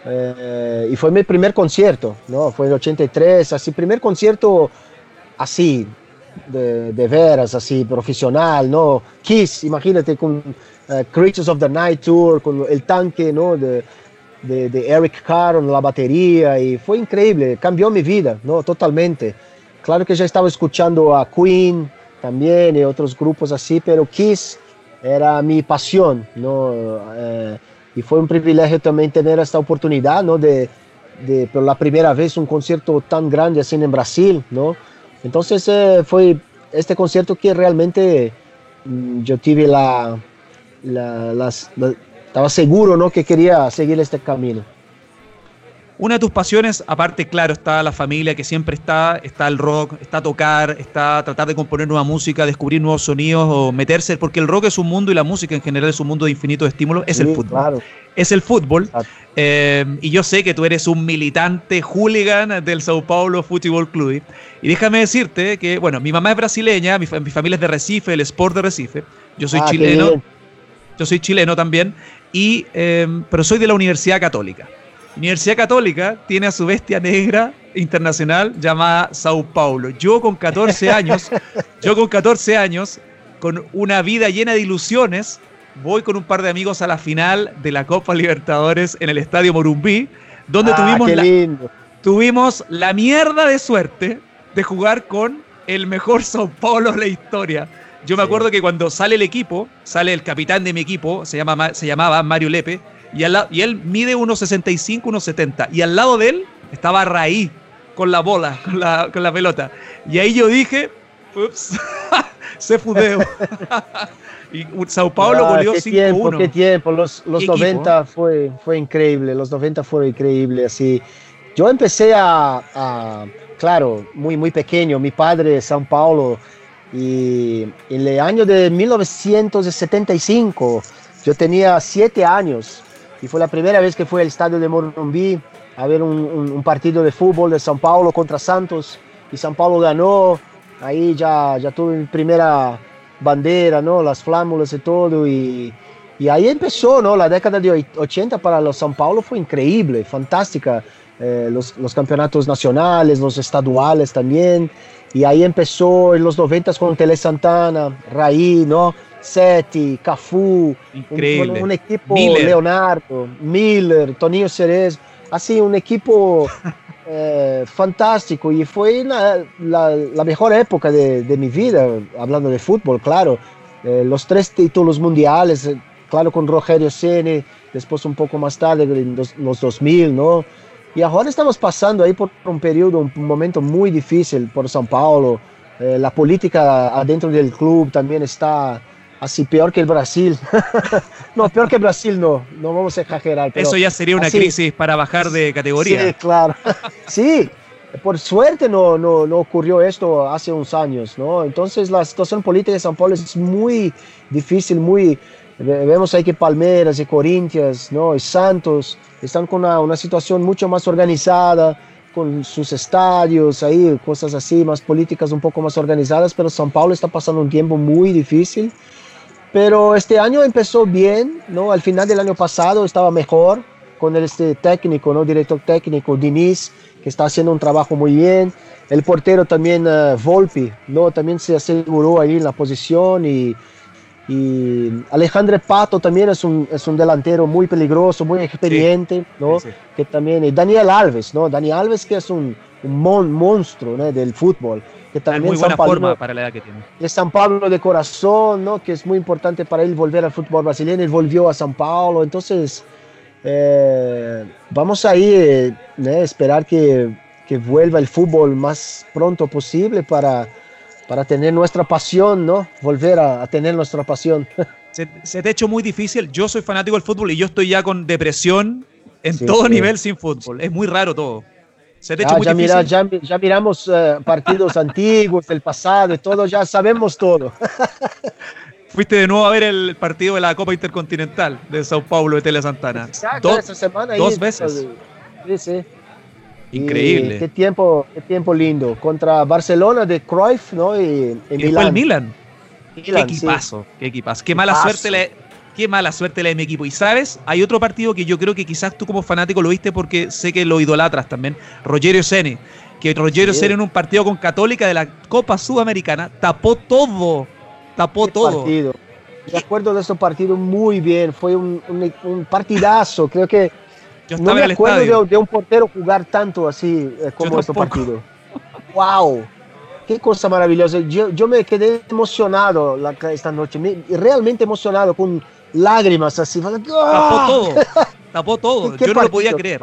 eh, y fue mi primer concierto, ¿no? Fue en 83, así, primer concierto así, de, de veras, así, profesional, ¿no? Kiss, imagínate, con uh, Creatures of the Night Tour, con el tanque, ¿no? De, de, de Eric Carr en la batería, y fue increíble, cambió mi vida, ¿no? Totalmente. Claro que ya estaba escuchando a Queen también y otros grupos así, pero Kiss era mi pasión, ¿no? Eh, y fue un privilegio también tener esta oportunidad, ¿no? De, de, por la primera vez un concierto tan grande así en Brasil, ¿no? Entonces eh, fue este concierto que realmente mm, yo tuve la, la, estaba seguro, ¿no? Que quería seguir este camino. Una de tus pasiones, aparte, claro, está la familia que siempre está, está el rock, está tocar, está tratar de componer nueva música, descubrir nuevos sonidos o meterse, porque el rock es un mundo y la música en general es un mundo de infinitos estímulos, es el fútbol. Es el fútbol. Eh, y yo sé que tú eres un militante hooligan del Sao Paulo Fútbol Club. Y déjame decirte que, bueno, mi mamá es brasileña, mi, familia es de Recife, el Sport de Recife. Yo soy ah, chileno. Yo soy chileno también, y, eh, pero soy de la Universidad Católica. Universidad Católica tiene a su bestia negra internacional llamada Sao Paulo. Yo con 14 años, yo con 14 años, con una vida llena de ilusiones, voy con un par de amigos a la final de la Copa Libertadores en el Estadio Morumbí, donde ah, tuvimos, la, tuvimos la mierda de suerte de jugar con el mejor Sao Paulo de la historia. Yo me acuerdo que cuando sale el equipo, sale el capitán de mi equipo, se, llama, se llamaba Mario Lepe, y, y él mide 1,65, 1,70. Y al lado de él estaba Raí con la bola, con la, con la pelota. Y ahí yo dije, ups, se fudeo. y Sao Paulo ah, goleó 5-1. Qué tiempo, los, los 90 fue, fue increíble, los 90 fueron increíbles. Así. Yo empecé a, a, claro, muy, muy pequeño, mi padre Sao Paulo, y en el año de 1975, yo tenía 7 años y fue la primera vez que fui al estadio de Morumbi a ver un, partido de fútbol de São Paulo contra Santos y São Paulo ganó. Ahí ya, ya tuve primera bandera, ¿no? las flámulas y todo. Y, y ahí empezó ¿no? la década de 80 para los São Paulo, fue increíble, fantástica. Eh, los, los, campeonatos nacionales, los estaduales también. Y ahí empezó en los 90 con Tele Santana, Raí, ¿no? Seti, Cafu, un, equipo Leonardo, Miller, Toninho Cerezo, así un equipo eh, fantástico y fue la, mejor época de, mi vida, hablando de fútbol, claro. Eh, los tres títulos mundiales, eh, claro, con Rogerio Ceni, después un poco más tarde, en los, los 2000, ¿no? Y ahora estamos pasando ahí por un periodo, un momento muy difícil por São Paulo. la política adentro del club también está así peor que el Brasil. no, peor que Brasil no, no vamos a exagerar. Eso ya sería una crisis para bajar de categoría. Sí, claro. sí, por suerte no, no, no, ocurrió esto hace unos años, ¿no? Entonces la situación política de San Paulo es muy difícil, muy... Vemos ahí que Palmeiras y Corinthians, ¿no? Y Santos están con una, una situación mucho más organizada, con sus estadios, ahí, cosas así, más políticas un poco más organizadas, pero San Paulo está pasando un tiempo muy difícil pero este año empezó bien, ¿no? Al final del año pasado estaba mejor con este técnico, ¿no? Director técnico, Diniz, que está haciendo un trabajo muy bien. El portero también, uh, Volpi, ¿no? También se aseguró ahí en la posición y, y Alejandro Pato también es un, es un delantero muy peligroso, muy experiente, ¿no? Que también, y Daniel Alves, ¿no? Daniel Alves que es un, un monstruo ¿no? del fútbol que también muy buena forma para la edad que tiene. Es San Pablo de corazón, ¿no? que es muy importante para él volver al fútbol brasileño. Él volvió a San Paulo, entonces eh, vamos a ir, eh, esperar que, que, vuelva el fútbol más pronto posible para, para tener nuestra pasión, ¿no? Volver a, tener nuestra pasión. Se, te ha hecho muy difícil. Yo soy fanático del fútbol y yo estoy ya con depresión en todo nivel sin fútbol. Es muy raro todo. Ah, ya, ya, miramos eh, partidos antiguos, del pasado y todo, ya sabemos todo. Fuiste de nuevo a ver el partido de la Copa Intercontinental de Sao Paulo de Tele Santana. Exacto, esa semana dos veces. Sí, sí. Increíble. qué tiempo, qué tiempo lindo. Contra Barcelona de Cruyff, ¿no? Y, y Fue el Milan. qué equipazo, qué equipazo. Qué mala suerte le, qué mala suerte la de mi equipo. Y sabes, hay otro partido que yo creo que quizás tú como fanático lo viste porque sé que lo idolatras también, Rogerio Sene. Que Rogerio Sene en un partido con Católica de la Copa Sudamericana tapó todo, tapó todo. Partido. Me acuerdo de ese partido muy bien, fue un, partidazo, creo que yo no me acuerdo de, un portero jugar tanto así eh, como este partido. ¡Wow! Qué cosa maravillosa. Yo, yo me quedé emocionado esta noche, realmente emocionado con lágrimas así. Tapó todo, tapó todo. Yo no lo podía creer.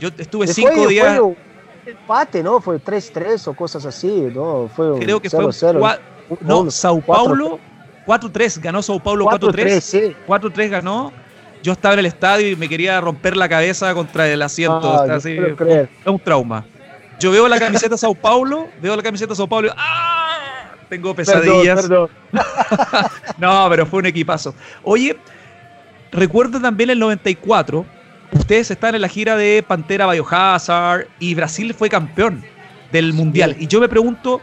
Yo estuve cinco días. Fue empate, ¿no? Fue 3-3 o cosas así, ¿no? Fue Creo que 0 -0. fue. no, Sao Paulo 4-3, ganó Sao Paulo 4-3. 4-3 ganó. yo estaba en el estadio y me quería romper la cabeza contra el asiento. Ah, así, es un trauma. Yo veo la camiseta de Sao Paulo, veo la camiseta de Sao Paulo ¡ah! Tengo pesadillas. Perdón, perdón. No, pero fue un equipazo. Oye, recuerdo también el 94, ustedes están en la gira de Pantera Biohazard y Brasil fue campeón del Mundial. Y yo me pregunto,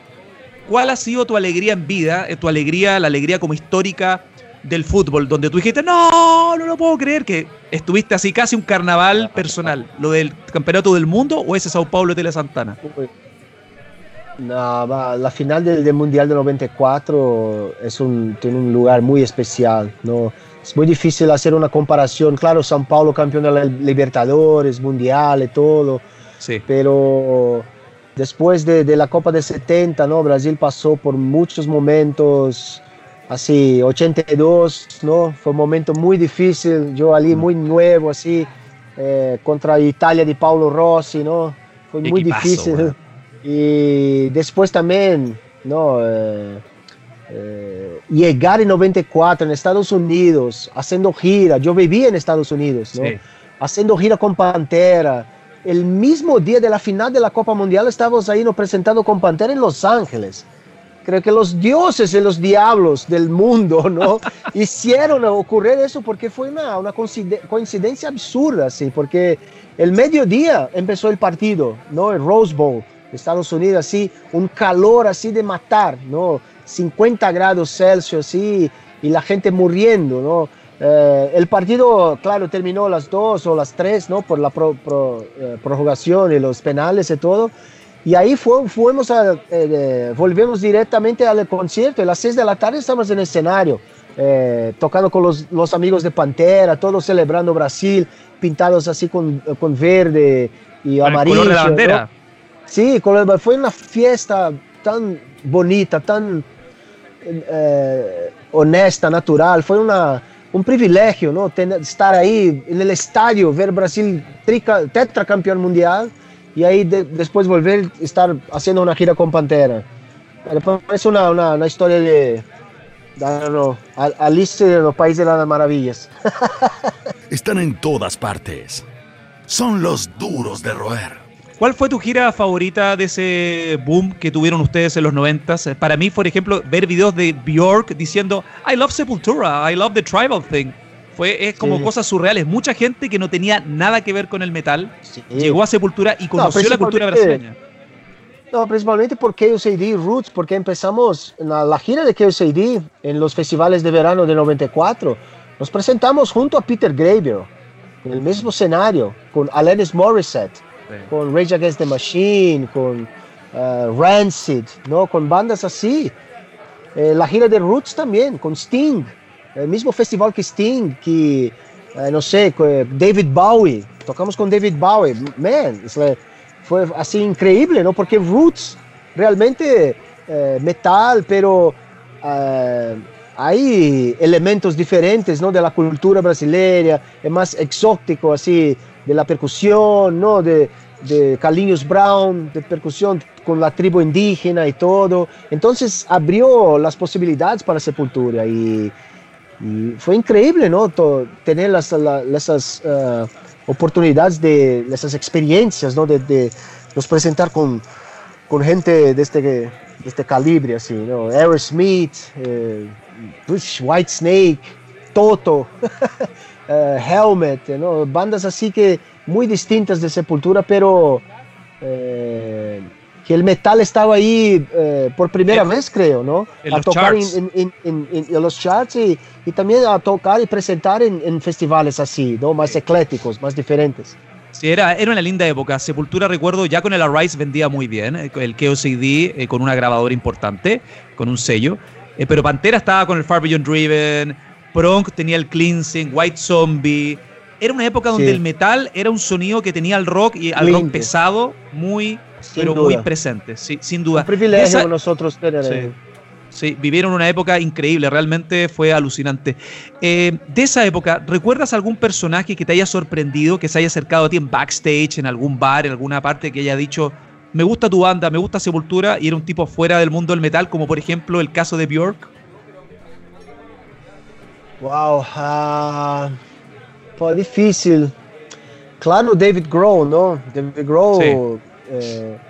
¿cuál ha sido tu alegría en vida, eh, tu alegría, la alegría como histórica del fútbol, donde tú dijiste, no, no lo puedo creer, que estuviste así casi un carnaval personal, lo del campeonato del mundo o ese Sao Paulo de Tele Santana? No, la final del, del Mundial del 94 es un, tiene un lugar muy especial. ¿no? Es muy difícil hacer una comparación. Claro, São Paulo campeón de la Libertadores, Mundial y todo, Sí. pero después de, de la Copa de 70, ¿no? Brasil pasó por muchos momentos, así, 82, ¿no? Fue un momento muy difícil, yo allí muy nuevo, así, eh, contra Italia de Paulo Rossi, ¿no? Fue muy Equipazo, difícil. Y después también, ¿no? Eh, eh, llegar en 94 en Estados Unidos, haciendo gira, yo viví en Estados Unidos, ¿no? Sí. haciendo gira con Pantera. El mismo día de la final de la Copa Mundial estábamos ahí nos presentando con Pantera en Los Ángeles. Creo que los dioses y los diablos del mundo, ¿no? Hicieron ocurrir eso porque fue una, una coincide- coincidencia absurda, sí, porque el mediodía empezó el partido, ¿no? El Rose Bowl, Estados Unidos, así, un calor así de matar, ¿no? 50 grados Celsius, así, y la gente muriendo, ¿no? Eh, el partido, claro, terminó las 2 o las 3, ¿no? Por la pro- pro- eh, prorrogación y los penales y todo. Y ahí fue, fuimos a, eh, eh, volvemos directamente al concierto. A las 6 de la tarde estamos en el escenario, eh, tocando con los, los amigos de Pantera, todos celebrando Brasil, pintados así con, con verde y Con el amarillo. color de la ¿no? Sí, fue una fiesta tan bonita, tan eh, honesta, natural. Fue una, un privilegio ¿no? Estar ahí en el estadio, ver Brasil trica, tetracampeón mundial y ahí de- después volver a estar haciendo una gira con Pantera. Es una, una, historia de, Al- Alice de los Países de las Maravillas. Están en todas partes. Son los duros de roer. ¿Cuál fue tu gira favorita de ese boom que tuvieron ustedes en los 90? Para mí, por ejemplo, ver videos de Bjork diciendo I love Sepultura, I love the tribal thing. Fue, es como Sí. cosas surreales. Mucha gente que no tenía nada que ver con el metal Sí. llegó a Sepultura y conoció la cultura brasileña. No, principalmente por KOCD Roots, porque empezamos la, la gira de KOCD en los festivales de verano de 94. Nos presentamos junto a Peter Gabriel en el mismo escenario, con Alanis Morissette, con Rage Against the Machine, con eh, Rancid, ¿no? con bandas así. Eh, la gira de Roots también, con Sting, el mismo festival que Sting, que, eh, no sé, David Bowie, tocamos con David Bowie, man, like- fue así increíble, ¿no? Porque Roots realmente eh, metal, pero hay elementos diferentes, ¿no? De la cultura brasileña, es más exótico, así, de la percusión, ¿no? De, de Carlinhos Brown, de percusión con la tribu indígena y todo. Entonces abrió las posibilidades para Sepultura y, y fue increíble, ¿no? Tener las, la- esas eh, oportunidades de esas experiencias, ¿no? De, de nos presentar con, con gente de este, de este calibre, así, ¿no? Aerosmith, eh, White Snake, Toto, eh, Helmet, ¿no? Bandas así que muy distintas de Sepultura, pero eh, que el metal estaba ahí eh, por primera vez, creo, ¿no? en a los tocar charts. en, en- en- los charts y, y también a tocar y presentar en, en festivales así, ¿no? Más ecléticos, más diferentes. Sí, era, era una linda época. Sepultura, recuerdo, ya con el Arise vendía muy bien. eh, El KOCD eh, con una grabadora importante, con un sello. Eh, pero Pantera estaba con el Far Beyond Driven. Prong tenía el Cleansing, White Zombie. Era una época donde Sí. el metal era un sonido que tenía al rock y al rock pesado muy, Sin pero duda. muy presente. Sí, sin duda. Un privilegio Esa- nosotros tener. Sí. Sí, vivieron una época increíble, realmente fue alucinante. Eh, de esa época, ¿recuerdas algún personaje que te haya sorprendido, que se haya acercado a ti en backstage, en algún bar, en alguna parte, que haya dicho, me gusta tu banda, me gusta Sepultura, y era un tipo fuera del mundo del metal, como por ejemplo el caso de Bjork? Wow. ah, difícil. Claro, David Grohl, ¿no? David Grohl, eh,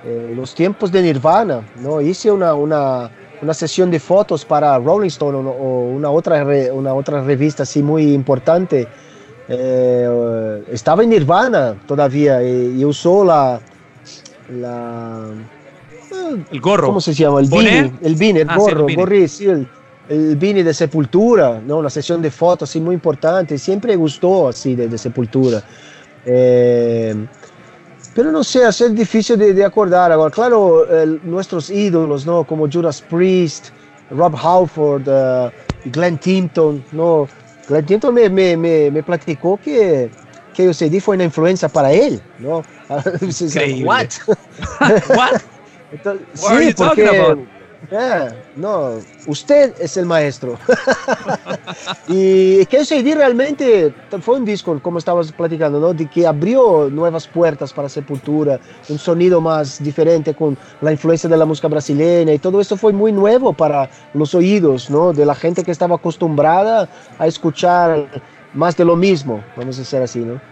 eh, los tiempos de Nirvana, ¿no? Hice una, una, una sesión de fotos para Rolling Stone o, una, otra una otra revista así muy importante. Eh, estaba en Nirvana todavía y, usó la, la el gorro. ¿Cómo se llama? El el beanie, el ah, gorro, el sí, el, el beanie de Sepultura, ¿no? Una sesión de fotos así muy importante. Siempre gustó así de, de Sepultura. Eh, pero no sé, es difícil de, acordar. Ahora, claro, nuestros ídolos, ¿no? Como Judas Priest, Rob Halford, uh, Glenn Timpton, ¿no? Glenn Timpton me, me, me, me platicó que, que o CD fue una influencia para él, ¿no? What? What? Entonces, sí, porque, no, usted es el maestro. y que CD realmente fue un disco, como estabas platicando, ¿no? de que abrió nuevas puertas para Sepultura, un sonido más diferente con la influencia de la música brasileña y todo eso fue muy nuevo para los oídos ¿no? de la gente que estaba acostumbrada a escuchar más de lo mismo, vamos a decir así, ¿no?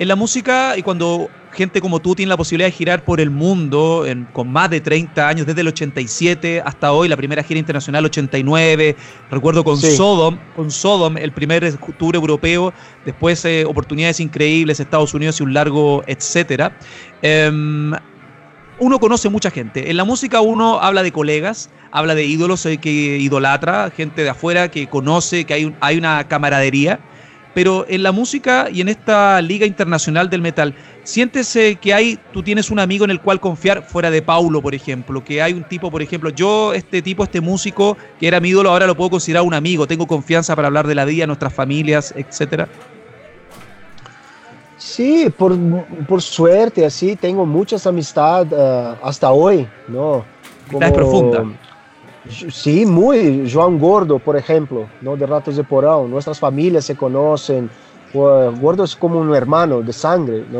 En la música, y cuando gente como tú tiene la posibilidad de girar por el mundo con más de 30 años, desde el 87 hasta hoy, la primera gira internacional 89, recuerdo con Sodom, con Sodom, el primer tour europeo, después eh, oportunidades increíbles, Estados Unidos y un largo etcétera. Em, uno conoce mucha gente. En la música uno habla de colegas, habla de ídolos eh, que idolatra, gente de afuera que conoce, que hay, hay una camaradería pero en la música y en esta liga internacional del metal, ¿sientes que hay, tú tienes un amigo en el cual confiar fuera de Paulo, por ejemplo? Que hay un tipo, por ejemplo, yo, este tipo, este músico que era mi ídolo, ahora lo puedo considerar un amigo, tengo confianza para hablar de la vida, nuestras familias, etcétera. Sí, por, por suerte, así, tengo muchas amistades uh, hasta hoy, ¿no? Como, es profunda Sí, muy. João Gordo, por ejemplo, ¿no? de Ratos de Porão. Nuestras familias se conocen. Gordo es como un hermano de sangre. ¿no?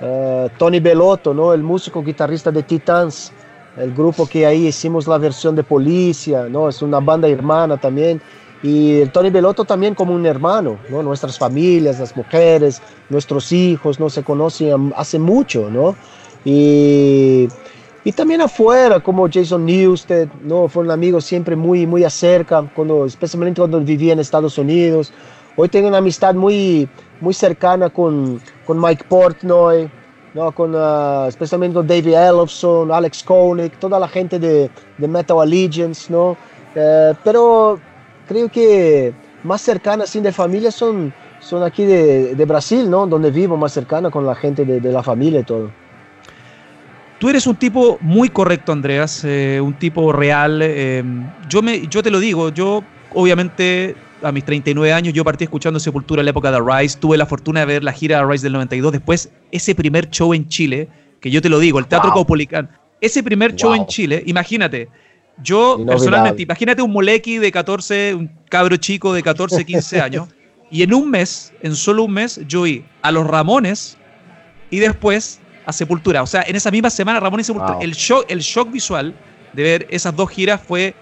Eh, Tony Belotto, ¿no? el músico guitarrista de Titans, el grupo que ahí hicimos la versión de Policia, ¿no? es una banda hermana también. Y Tony Belotto también como un hermano, ¿no? Nuestras familias, las mujeres, nuestros hijos, ¿no? Se conocen hace mucho, ¿no? Y y también afuera, como Jason Newsted, ¿no? Fue un amigo siempre muy, muy acerca, cuando, especialmente cuando vivía en Estados Unidos. Hoy tengo una amistad muy, muy cercana con, con Mike Portnoy, ¿no? Con, uh, especialmente con David Ellefson, Alex Koenig, toda la gente de, de Metal Allegiance, ¿no? Eh, pero creo que más cercana, sin de familia, son, son aquí de, de, Brasil, ¿no? Donde vivo más cercana con la gente de, de la familia y todo. Tú eres un tipo muy correcto, Andreas, eh, un tipo real. Eh, yo, me, yo te lo digo, yo obviamente a mis 39 años yo partí escuchando Sepultura en la época de Rise, tuve la fortuna de ver la gira de Rise del 92, después ese primer show en Chile, que yo te lo digo, el Teatro wow. ese primer show en Chile, imagínate, yo personalmente, imagínate un molequi de 14, un cabro chico de 14, 15 años, y en un mes, en solo un mes, yo vi a los Ramones y después a Sepultura. O sea, en esa misma semana Ramón y Sepultura. El, shock, el shock visual de ver esas dos giras fue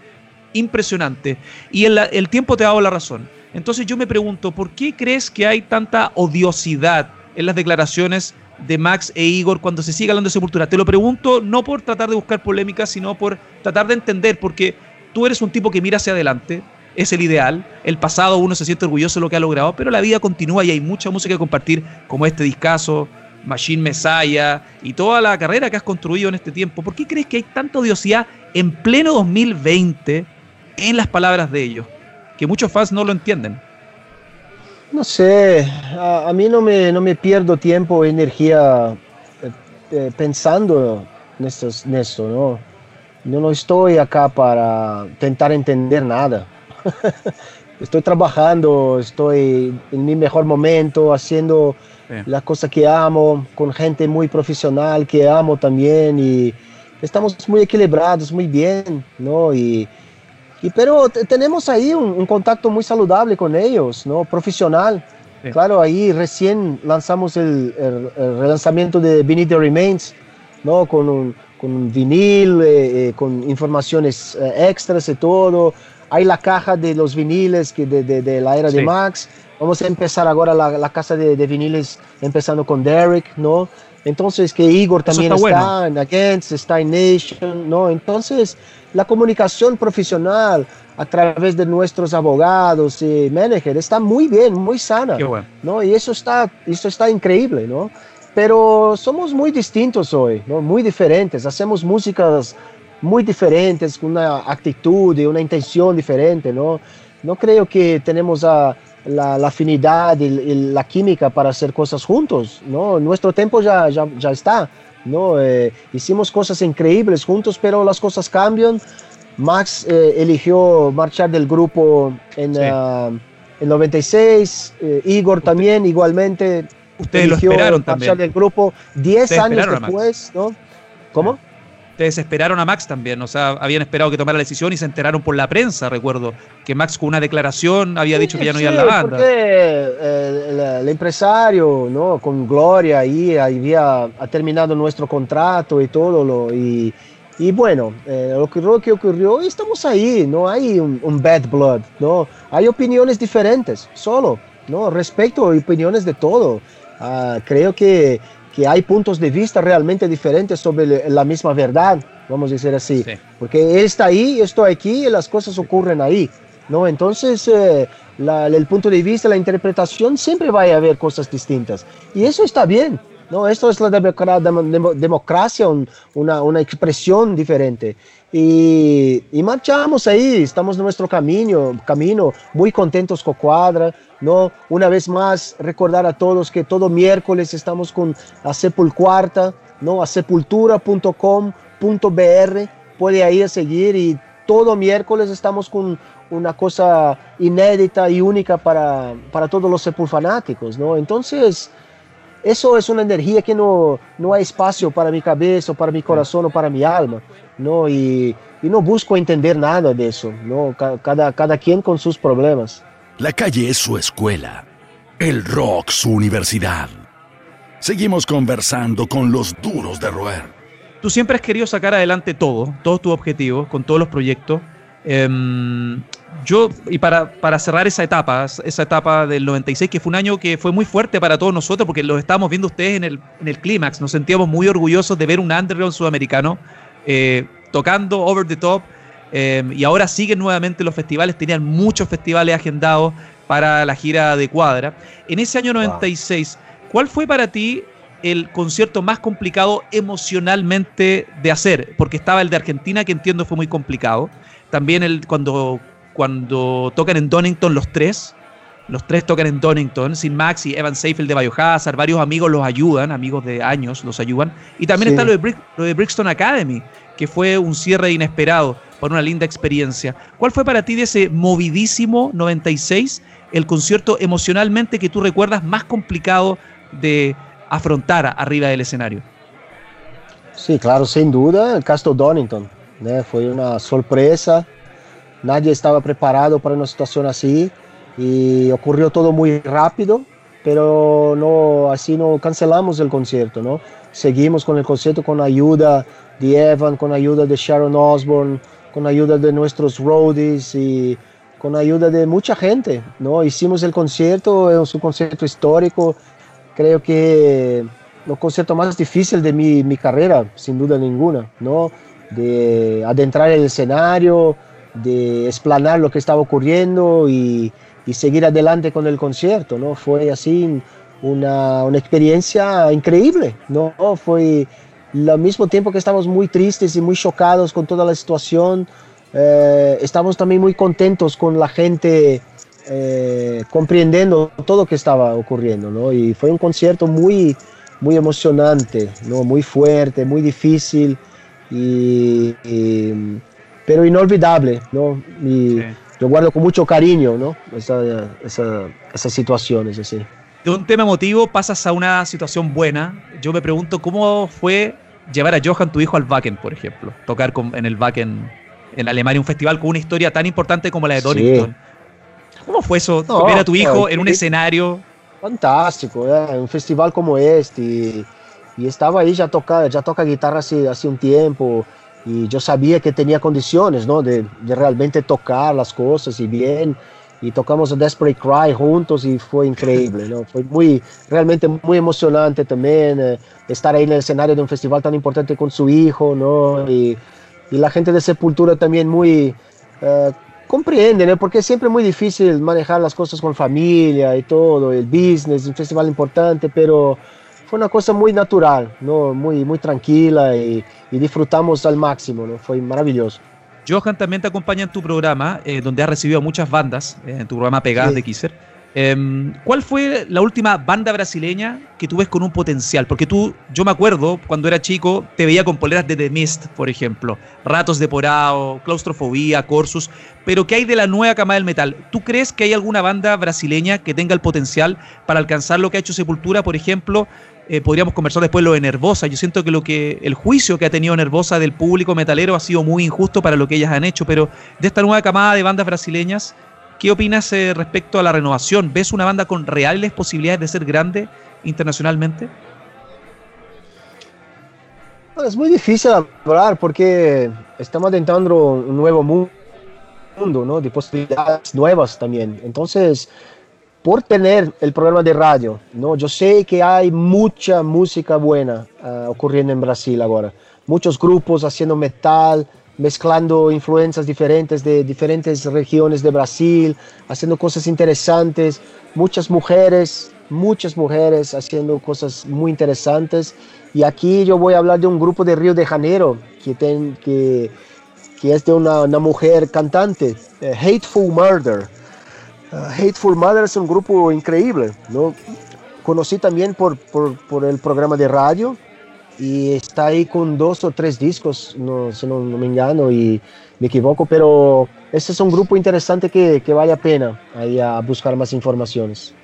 impresionante. Y el, el tiempo te ha dado la razón. Entonces yo me pregunto, ¿por qué crees que hay tanta odiosidad en las declaraciones de Max e Igor cuando se sigue hablando de Sepultura? Te lo pregunto no por tratar de buscar polémica, sino por tratar de entender, porque tú eres un tipo que mira hacia adelante, es el ideal, el pasado uno se siente orgulloso de lo que ha logrado, pero la vida continúa y hay mucha música que compartir, como este discazo, Machine Messiah y toda la carrera que has construido en este tiempo, ¿por qué crees que hay tanta odiosidad en pleno 2020 en las palabras de ellos? Que muchos fans no lo entienden. No sé, a, mí no me, no me pierdo tiempo o energía eh, eh, pensando en, estos, esto, ¿no? Yo no estoy acá para intentar entender nada. estoy trabajando, estoy en mi mejor momento, haciendo la cosa que amo, con gente muy profesional que amo también y estamos muy equilibrados, muy bien, ¿no? Y, y pero tenemos ahí un, contacto muy saludable con ellos, ¿no? Profesional. Claro, ahí recién lanzamos el, el, relanzamiento de Beneath the Remains, ¿no? Con un, con un vinil, eh, eh, con informaciones eh, extras y todo. Hay la caja de los viniles que de, de, la era de Max. Vamos a empezar ahora la, la casa de, de, viniles empezando con Derek, ¿no? Entonces que Igor también está, en Against, está en Nation, ¿no? Entonces la comunicación profesional a través de nuestros abogados y managers está muy bien, muy sana, ¿no? Y eso está, eso está increíble, ¿no? Pero somos muy distintos hoy, ¿no? Muy diferentes, hacemos músicas muy diferentes, con una actitud y una intención diferente, ¿no? No creo que tenemos a la, afinidad y, la química para hacer cosas juntos, ¿no? Nuestro tiempo ya, ya, ya está, ¿no? Eh, hicimos cosas increíbles juntos, pero las cosas cambian. Max eh, eligió marchar del grupo en, sí. 96, ah, eh, Igor también igualmente. Ustedes eligió lo esperaron marchar también. del grupo 10 años después, ¿no? ¿Cómo? Ustedes esperaron a Max también, o sea, habían esperado que tomara la decisión y se enteraron por la prensa, recuerdo, que Max con una declaración había dicho que ya no iba a la banda. Porque eh, el, empresario, ¿no? Con Gloria ahí había terminado nuestro contrato y todo, lo, y, y bueno, eh, lo, que, lo que ocurrió, estamos ahí, no hay un, un, bad blood, ¿no? Hay opiniones diferentes, solo, ¿no? Respecto a opiniones de todo. Uh, creo que que hay puntos de vista realmente diferentes sobre la misma verdad, vamos a decir así, sí. porque él está ahí, yo estoy aquí y las cosas ocurren ahí, ¿no? Entonces, eh, la, el punto de vista, la interpretación, siempre va a haber cosas distintas y eso está bien, ¿no? Esto es la democracia, un, una, una, expresión diferente. Y, y, marchamos ahí, estamos en nuestro camino, camino muy contentos con Cuadra, ¿no? Una vez más, recordar a todos que todo miércoles estamos con la Sepulcuarta, ¿no? A sepultura.com.br, puede ir a seguir y todo miércoles estamos con una cosa inédita y única para, para todos los sepulfanáticos, ¿no? Entonces, eso es una energía que no, no hay espacio para mi cabeza, o para mi corazón o para mi alma, ¿no? Y, y no busco entender nada de eso, ¿no? Cada, cada quien con sus problemas. La calle es su escuela, el rock su universidad. Seguimos conversando con los duros de roer. Tú siempre has querido sacar adelante todo, todos tus objetivos, con todos los proyectos. Um, yo, y para, para, cerrar esa etapa, esa etapa del 96, que fue un año que fue muy fuerte para todos nosotros, porque lo estábamos viendo ustedes en el, en el clímax, nos sentíamos muy orgullosos de ver un underground sudamericano eh, tocando over the top, Em, y ahora siguen nuevamente los festivales, tenían muchos festivales agendados para la gira de cuadra. En ese año 96, ¿cuál fue para ti el concierto más complicado emocionalmente de hacer? Porque estaba el de Argentina, que entiendo fue muy complicado. También el cuando, cuando tocan en Donington los tres. Los tres tocan en Donington, sin Max y Evan Seyfield de Biohazard, varios amigos los ayudan, amigos de años los ayudan. Y también está lo de, lo de Brixton Academy, que fue un cierre inesperado por una linda experiencia. ¿Cuál fue para ti de ese movidísimo 96 el concierto emocionalmente que tú recuerdas más complicado de afrontar arriba del escenario? Sí, claro, sin duda, el Castle Donington. ¿no? Fue una sorpresa. Nadie estaba preparado para una situación así y ocurrió todo muy rápido, pero no, así no cancelamos el concierto, ¿no? Seguimos con el concierto con ayuda de Evan, con ayuda de Sharon Osbourne, con ayuda de nuestros roadies y con ayuda de mucha gente, ¿no? Hicimos el concierto, es un concierto histórico, creo que el concierto más difícil de mi, mi carrera, sin duda ninguna, ¿no? De adentrar el escenario, de explanar lo que estaba ocurriendo y, y, seguir adelante con el concierto, ¿no? Fue así una, una experiencia increíble, ¿no? Fue al mismo tiempo que estamos muy tristes y muy chocados con toda la situación, eh, estamos también muy contentos con la gente eh, comprendiendo todo lo que estaba ocurriendo, ¿no? Y fue un concierto muy, muy emocionante, ¿no? Muy fuerte, muy difícil, y, y, pero inolvidable, ¿no? Y sí. Yo guardo con mucho cariño, ¿no? Esa, esa, esas situaciones así de un tema emotivo pasas a una situación buena. Yo me pregunto cómo fue llevar a Johan, tu hijo, al Wacken, por ejemplo. Tocar con, en el Wacken en Alemania, un festival con una historia tan importante como la de Donington. Sí. ¿Cómo fue eso? No, ver a tu hijo en un escenario. Fantástico, ¿eh? un festival como este. Y, y, estaba ahí, ya toca, ya toca guitarra hace, hace un tiempo. Y yo sabía que tenía condiciones, ¿no? De, de, realmente tocar las cosas y bien. Y tocamos Desperate Cry juntos y fue increíble, ¿no? Fue muy, realmente muy emocionante también eh, estar ahí en el escenario de un festival tan importante con su hijo, ¿no? Y, y la gente de Sepultura también muy... Comprende, ¿no? Porque es siempre muy difícil manejar las cosas con familia y todo, el business, un festival importante, pero fue una cosa muy natural, ¿no? muy, muy tranquila y, y disfrutamos al máximo, ¿no? fue maravilloso. Johan también te acompaña en tu programa, eh, donde has recibido muchas bandas, eh, en tu programa Pegadas sí. de Kisser. Eh, ¿Cuál fue la última banda brasileña que tú ves con un potencial? Porque tú, yo me acuerdo, cuando era chico, te veía con poleras de The Mist, por ejemplo, Ratos de Porao, Claustrofobía, Corsus, pero ¿qué hay de la nueva cama del metal? ¿Tú crees que hay alguna banda brasileña que tenga el potencial para alcanzar lo que ha hecho Sepultura, por ejemplo? Eh, podríamos conversar después lo de Nervosa. Yo siento que lo que el juicio que ha tenido Nervosa del público metalero ha sido muy injusto para lo que ellas han hecho, pero de esta nueva camada de bandas brasileñas, ¿qué opinas eh, respecto a la renovación? ¿Ves una banda con reales posibilidades de ser grande internacionalmente? Es muy difícil hablar porque estamos adentrando un nuevo mundo, ¿no? De posibilidades nuevas también. Entonces, por tener el programa de radio, ¿no? Yo sé que hay mucha música buena uh, ocurriendo en Brasil ahora. Muchos grupos haciendo metal, mezclando influencias diferentes de diferentes regiones de Brasil, haciendo cosas interesantes. Muchas mujeres, muchas mujeres haciendo cosas muy interesantes. Y aquí yo voy a hablar de un grupo de Río de Janeiro que, ten, es de una, una mujer cantante, uh, Hateful Murder. Uh, Hateful Mother es un grupo increíble, ¿no? Conocí también por, por, por, el programa de radio y está ahí con dos o tres discos, no, si no, no me engano y me equivoco, pero este es un grupo interesante que, que vale la pena ahí a buscar más informaciones.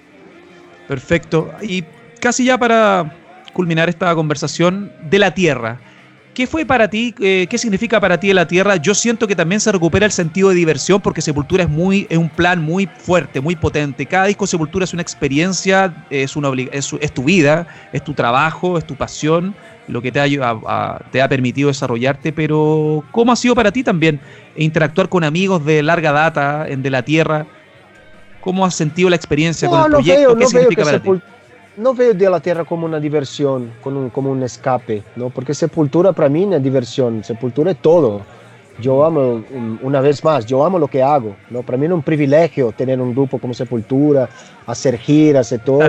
Perfecto. Y casi ya para culminar esta conversación de la Tierra. ¿Qué fue para ti, eh, qué significa para ti la Tierra? Yo siento que también se recupera el sentido de diversión porque Sepultura es, muy, es un plan muy fuerte, muy potente. Cada disco Sepultura es una experiencia, es, una es, es tu vida, es tu trabajo, es tu pasión, lo que te ha, a, a, te ha permitido desarrollarte. Pero, ¿cómo ha sido para ti también interactuar con amigos de larga data en De la Tierra? ¿Cómo has sentido la experiencia no, con el proyecto? Veo, ¿Qué significa para ti? No veo de la tierra como una diversión, como un, como un escape, ¿no? porque Sepultura para mí no es diversión, Sepultura es todo. Yo amo, una vez más, yo amo lo que hago. ¿no? Para mí es un privilegio tener un grupo como Sepultura, hacer giras y todo.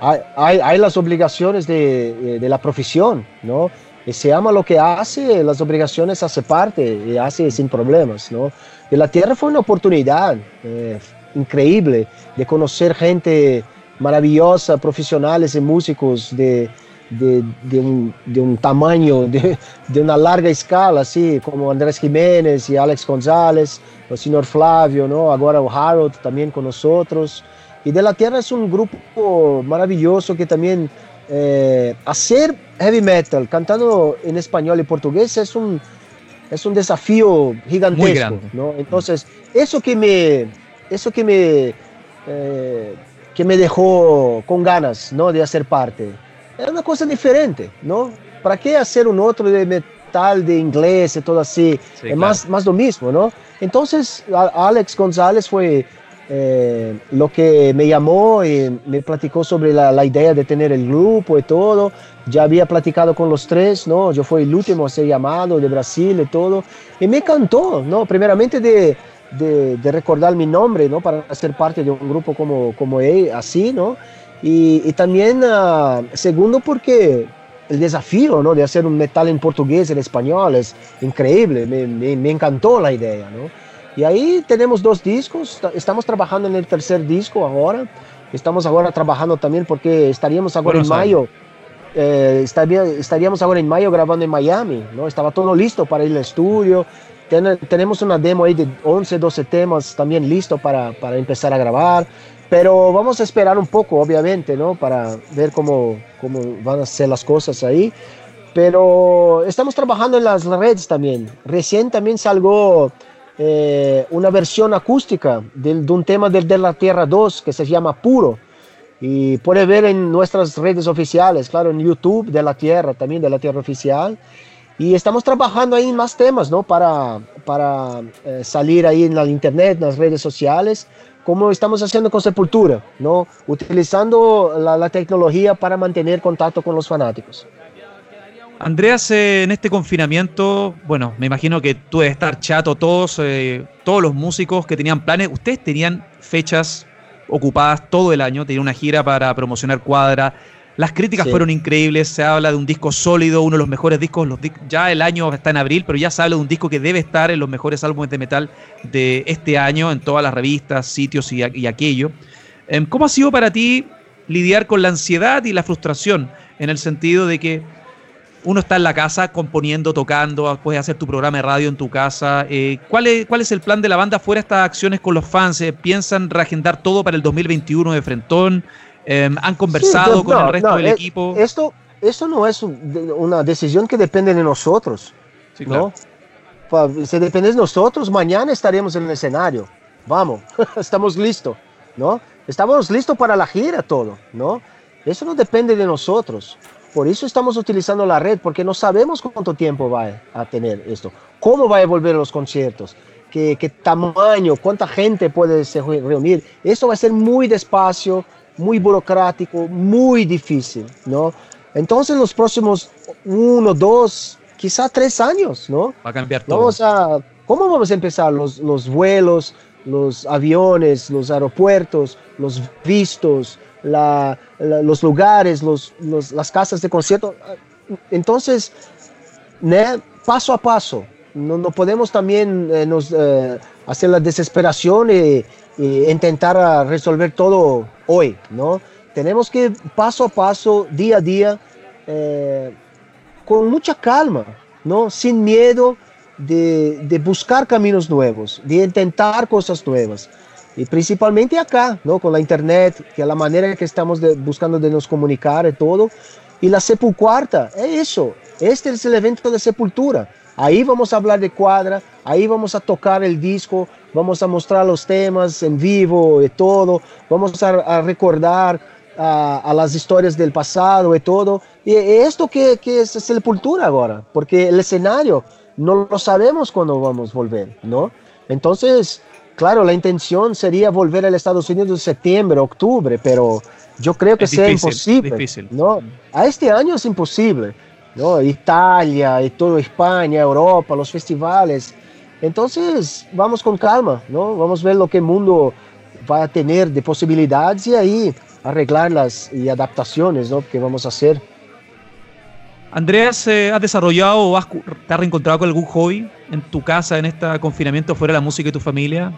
Hay, hay, hay, las obligaciones de, de, la profesión, ¿no? Y se ama lo que hace, las obligaciones hace parte y hace sin problemas, ¿no? De la Tierra fue una oportunidad eh, increíble de conocer gente maravillosa, profesionales y músicos de, de, de, un, de un, tamaño, de, de, una larga escala, así como Andrés Jiménez y Alex González, el señor Flavio, ¿no? ahora o Harold también con nosotros. Y De la Tierra es un grupo maravilloso que también eh, hacer heavy metal cantando en español y portugués es un, es un desafío gigantesco. ¿no? Entonces, eso que me, eso que me eh, que me dejó con ganas ¿no? de hacer parte. Era una cosa diferente, ¿no? ¿Para qué hacer un otro de metal, de inglés y todo así? Sí, es claro. más, más lo mismo, ¿no? Entonces, Alex González fue eh, lo que me llamó y me platicó sobre la, la, idea de tener el grupo y todo. Ya había platicado con los tres, ¿no? Yo fui el último a ser llamado de Brasil y todo. Y me encantó, ¿no? Primeramente de de, de, recordar mi nombre, ¿no? Para ser parte de un grupo como, como él, así, ¿no? Y, y también, uh, segundo, porque el desafío, ¿no? De hacer un metal en portugués, en español, es increíble, me, me, me encantó la idea, ¿no? Y ahí tenemos dos discos, estamos trabajando en el tercer disco ahora, estamos ahora trabajando también porque estaríamos ahora en mayo, eh, estaría, estaríamos ahora en mayo grabando en Miami, ¿no? Estaba todo listo para ir al estudio, Ten, tenemos una demo ahí de 11, 12 temas también listo para, para, empezar a grabar, pero vamos a esperar un poco, obviamente, ¿no? Para ver cómo, cómo van a ser las cosas ahí. Pero estamos trabajando en las redes también. Recién también salgo eh, una versión acústica de, de un tema del De la Tierra 2 que se llama Puro. Y puede ver en nuestras redes oficiales, claro, en YouTube de la Tierra, también de la Tierra Oficial. Y estamos trabajando ahí en más temas, ¿no? Para, para eh, salir ahí en la internet, en las redes sociales, como estamos haciendo con Sepultura, ¿no? Utilizando la, la tecnología para mantener contacto con los fanáticos. Andreas, eh, en este confinamiento, bueno, me imagino que tú debes estar chato, todos, eh, todos los músicos que tenían planes, ustedes tenían fechas ocupadas todo el año, tenían una gira para promocionar Cuadra, las críticas fueron increíbles, se habla de un disco sólido, uno de los mejores discos, los ya el año está en abril, pero ya se habla de un disco que debe estar en los mejores álbumes de metal de este año, en todas las revistas, sitios y, y aquello. Em, ¿Cómo ha sido para ti lidiar con la ansiedad y la frustración? En el sentido de que uno está en la casa componiendo, tocando, puedes hacer tu programa de radio en tu casa. Eh, ¿cuál, es, ¿Cuál es el plan de la banda fuera estas acciones con los fans? Eh, ¿Piensan reagendar todo para el 2021 de Frentón? Em, ¿Han conversado con el resto del eh, equipo? Esto, esto no es una decisión que depende de nosotros. ¿no? Si depende de nosotros, mañana estaremos en el escenario. Vamos, estamos listos, ¿no? Estamos listos para la gira, todo, ¿no? Eso no depende de nosotros. Por eso estamos utilizando la red, porque no sabemos cuánto tiempo va a tener esto. ¿Cómo va a volver los conciertos? ¿Qué, qué tamaño? ¿Cuánta gente puede se reunir? Esto va a ser muy despacio, muy burocrático, muy difícil, ¿no? Entonces los próximos uno, dos, quizá tres años, ¿no? Va a cambiar todo. Vamos a, ¿Cómo vamos a empezar los, los vuelos, los aviones, los aeropuertos, los vistos, la, la, los lugares, los, los, las casas de concierto? Entonces, ¿no? paso a paso, no, no podemos también eh, nos, eh, hacer la desesperación y, intentar resolver todo hoy, ¿no? Tenemos que paso a paso, día a día, eh, con mucha calma, ¿no? Sin miedo de, buscar caminos nuevos, de intentar cosas nuevas. Y principalmente acá, ¿no? Con la internet, que la manera que estamos buscando de nos comunicar y todo. Y la Sepulcuarta, es eso. Este es el evento de Sepultura. Ahí vamos a hablar de cuadra, ahí vamos a tocar el disco, vamos a mostrar los temas en vivo y todo, vamos a, a recordar a, a, las historias del pasado y todo. Y esto que, que es Sepultura ahora, porque el escenario no lo sabemos cuándo vamos a volver, ¿no? Entonces, claro, la intención sería volver al Estados Unidos en septiembre, octubre, pero yo creo que es sea difícil, imposible, difícil. ¿no? A este año es imposible. ¿no? Italia y todo España, Europa, los festivales. Entonces, vamos con calma, ¿no? Vamos a ver lo que el mundo va a tener de posibilidades y ahí arreglarlas y adaptaciones, ¿no? Que vamos a hacer. Andreas, eh, ¿has desarrollado o has, te has reencontrado con algún hobby en tu casa en este confinamiento fuera de la música y tu familia?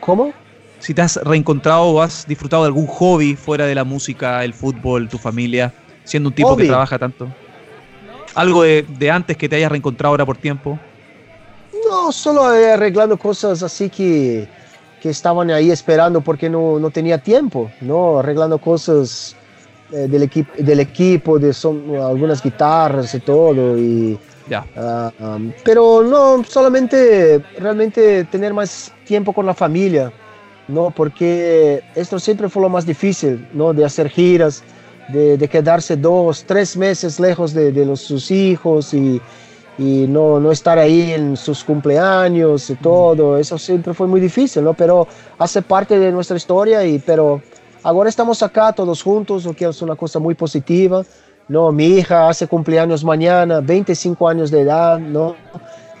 ¿Cómo? Si te has reencontrado o has disfrutado de algún hobby fuera de la música, el fútbol, tu familia, siendo un tipo hobby. que trabaja tanto. ¿Algo de, de, antes que te hayas reencontrado ahora por tiempo? No, solo arreglando cosas así que, que estaban ahí esperando porque no, no tenía tiempo, ¿no? Arreglando cosas eh, del, equipo, del equipo, de son, algunas guitarras y todo. Y, ya. Uh, um, pero no, solamente realmente tener más tiempo con la familia, ¿no? Porque esto siempre fue lo más difícil, ¿no? De hacer giras de, de, quedarse dos, tres meses lejos de, de los, sus hijos y, y no, no, estar ahí en sus cumpleaños y todo, eso siempre fue muy difícil, ¿no? Pero hace parte de nuestra historia y pero ahora estamos acá todos juntos, lo que es una cosa muy positiva, ¿no? Mi hija hace cumpleaños mañana, 25 años de edad, ¿no?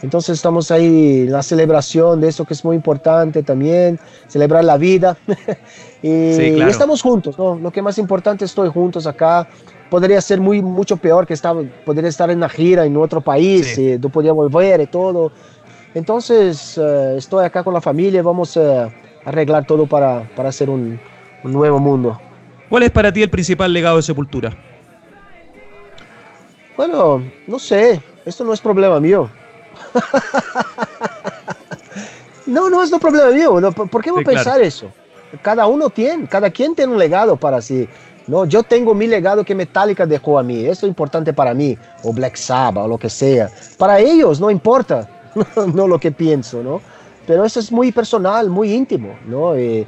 Entonces estamos ahí en la celebración de eso que es muy importante también, celebrar la vida. y, sí, claro. y, estamos juntos, ¿no? Lo que más importante, estoy juntos acá. Podría ser muy, mucho peor que estar, podría estar en una gira en otro país, sí. y no podía volver y todo. Entonces uh, estoy acá con la familia, vamos a arreglar todo para, para hacer un, un nuevo mundo. ¿Cuál es para ti el principal legado de Sepultura? Bueno, no sé, esto no es problema mío. no, no es un problema mío. No, ¿Por qué voy sí, a pensar claro. eso? Cada uno tiene, cada quien tiene un legado para sí. No, yo tengo mi legado que Metallica dejó a mí. Eso es importante para mí. O Black Sabbath o lo que sea. Para ellos no importa. no lo que pienso, ¿no? Pero eso es muy personal, muy íntimo, ¿no? Y,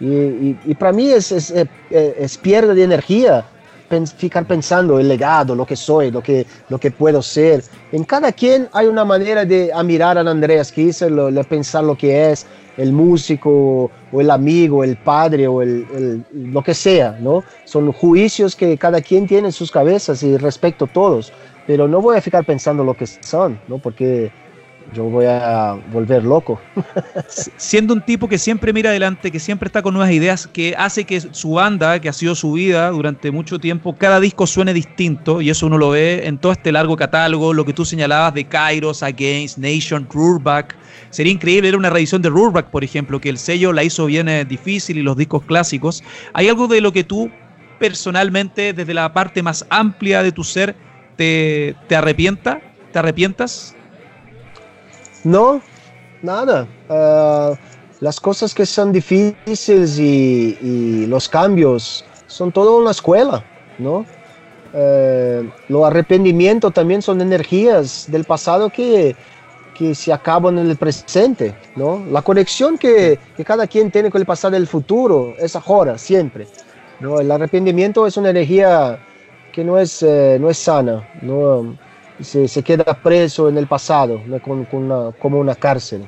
y, y, y para mí es, es, es, es, pierde de energía ficar pensando el legado, lo que soy, lo que, lo que puedo ser. En cada quien hay una manera de mirar a Andreas Kisser, de pensar lo que es el músico o el amigo, el padre o el, lo que sea, ¿no? Son juicios que cada quien tiene en sus cabezas y respeto a todos, pero no voy a ficar pensando lo que son, ¿no? Porque yo voy a volver loco. Siendo un tipo que siempre mira adelante, que siempre está con nuevas ideas, que hace que su banda, que ha sido su vida durante mucho tiempo, cada disco suene distinto, y eso uno lo ve en todo este largo catálogo, lo que tú señalabas de Kairos, Against, Nation, Ruhrback. Sería increíble ver una reedición de Ruhrback, por ejemplo, que el sello la hizo bien eh, difícil y los discos clásicos. ¿Hay algo de lo que tú personalmente, desde la parte más amplia de tu ser, te, te arrepienta? ¿Te arrepientas? No, nada. Ah, las cosas que son difíciles y, los cambios son todo una escuela, ¿no? Eh, los arrepentimientos también son energías del pasado que, que se acaban en el presente, ¿no? La conexión que, que, cada quien tiene con el pasado y el futuro es ahora, siempre. ¿no? El arrepentimiento es una energía que no es, eh, no es sana, ¿no? Se, se queda preso en el pasado, con, como una cárcel.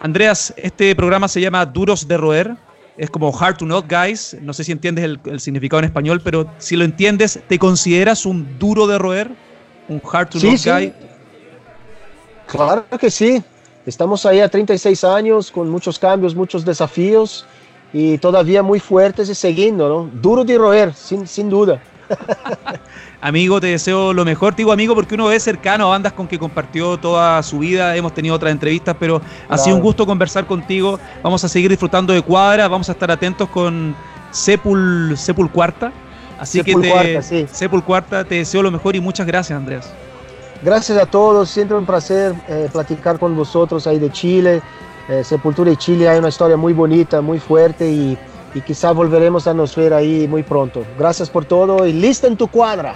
Andreas, este programa se llama Duros de Roer. Es como Hard to Not Guys. No sé si entiendes el, significado en español, pero si lo entiendes, ¿te consideras un duro de roer? ¿Un Hard to Not Guy? Claro que sí. Estamos ahí a 36 años con muchos cambios, muchos desafíos y todavía muy fuertes y siguiendo, ¿no? Duro de roer, sin, sin duda. amigo, te deseo lo mejor. Te digo amigo porque uno ve cercano a bandas con que compartió toda su vida. Hemos tenido otras entrevistas, pero ha sido un gusto conversar contigo. Vamos a seguir disfrutando de cuadra. Vamos a estar atentos con Sepul, Sepul Cuarta. Así que te, Sepul Cuarta, te deseo lo mejor y muchas gracias, Andrés. Gracias a todos, siempre un placer eh, platicar con vosotros ahí de Chile. Eh, Sepultura y Chile hay una historia muy bonita, muy fuerte y y quizá volveremos a nos ver ahí muy pronto. Gracias por todo y lista en tu cuadra.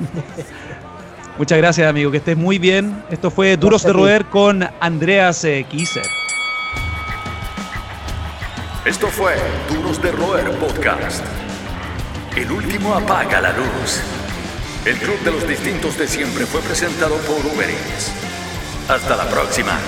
Muchas gracias, amigo. Que estés muy bien. Esto fue Duros de Roer con Andreas eh, Kisser. Esto fue Duros de Roer Podcast. El último apaga la luz. El club de los distintos de siempre fue presentado por Uber Hasta la próxima.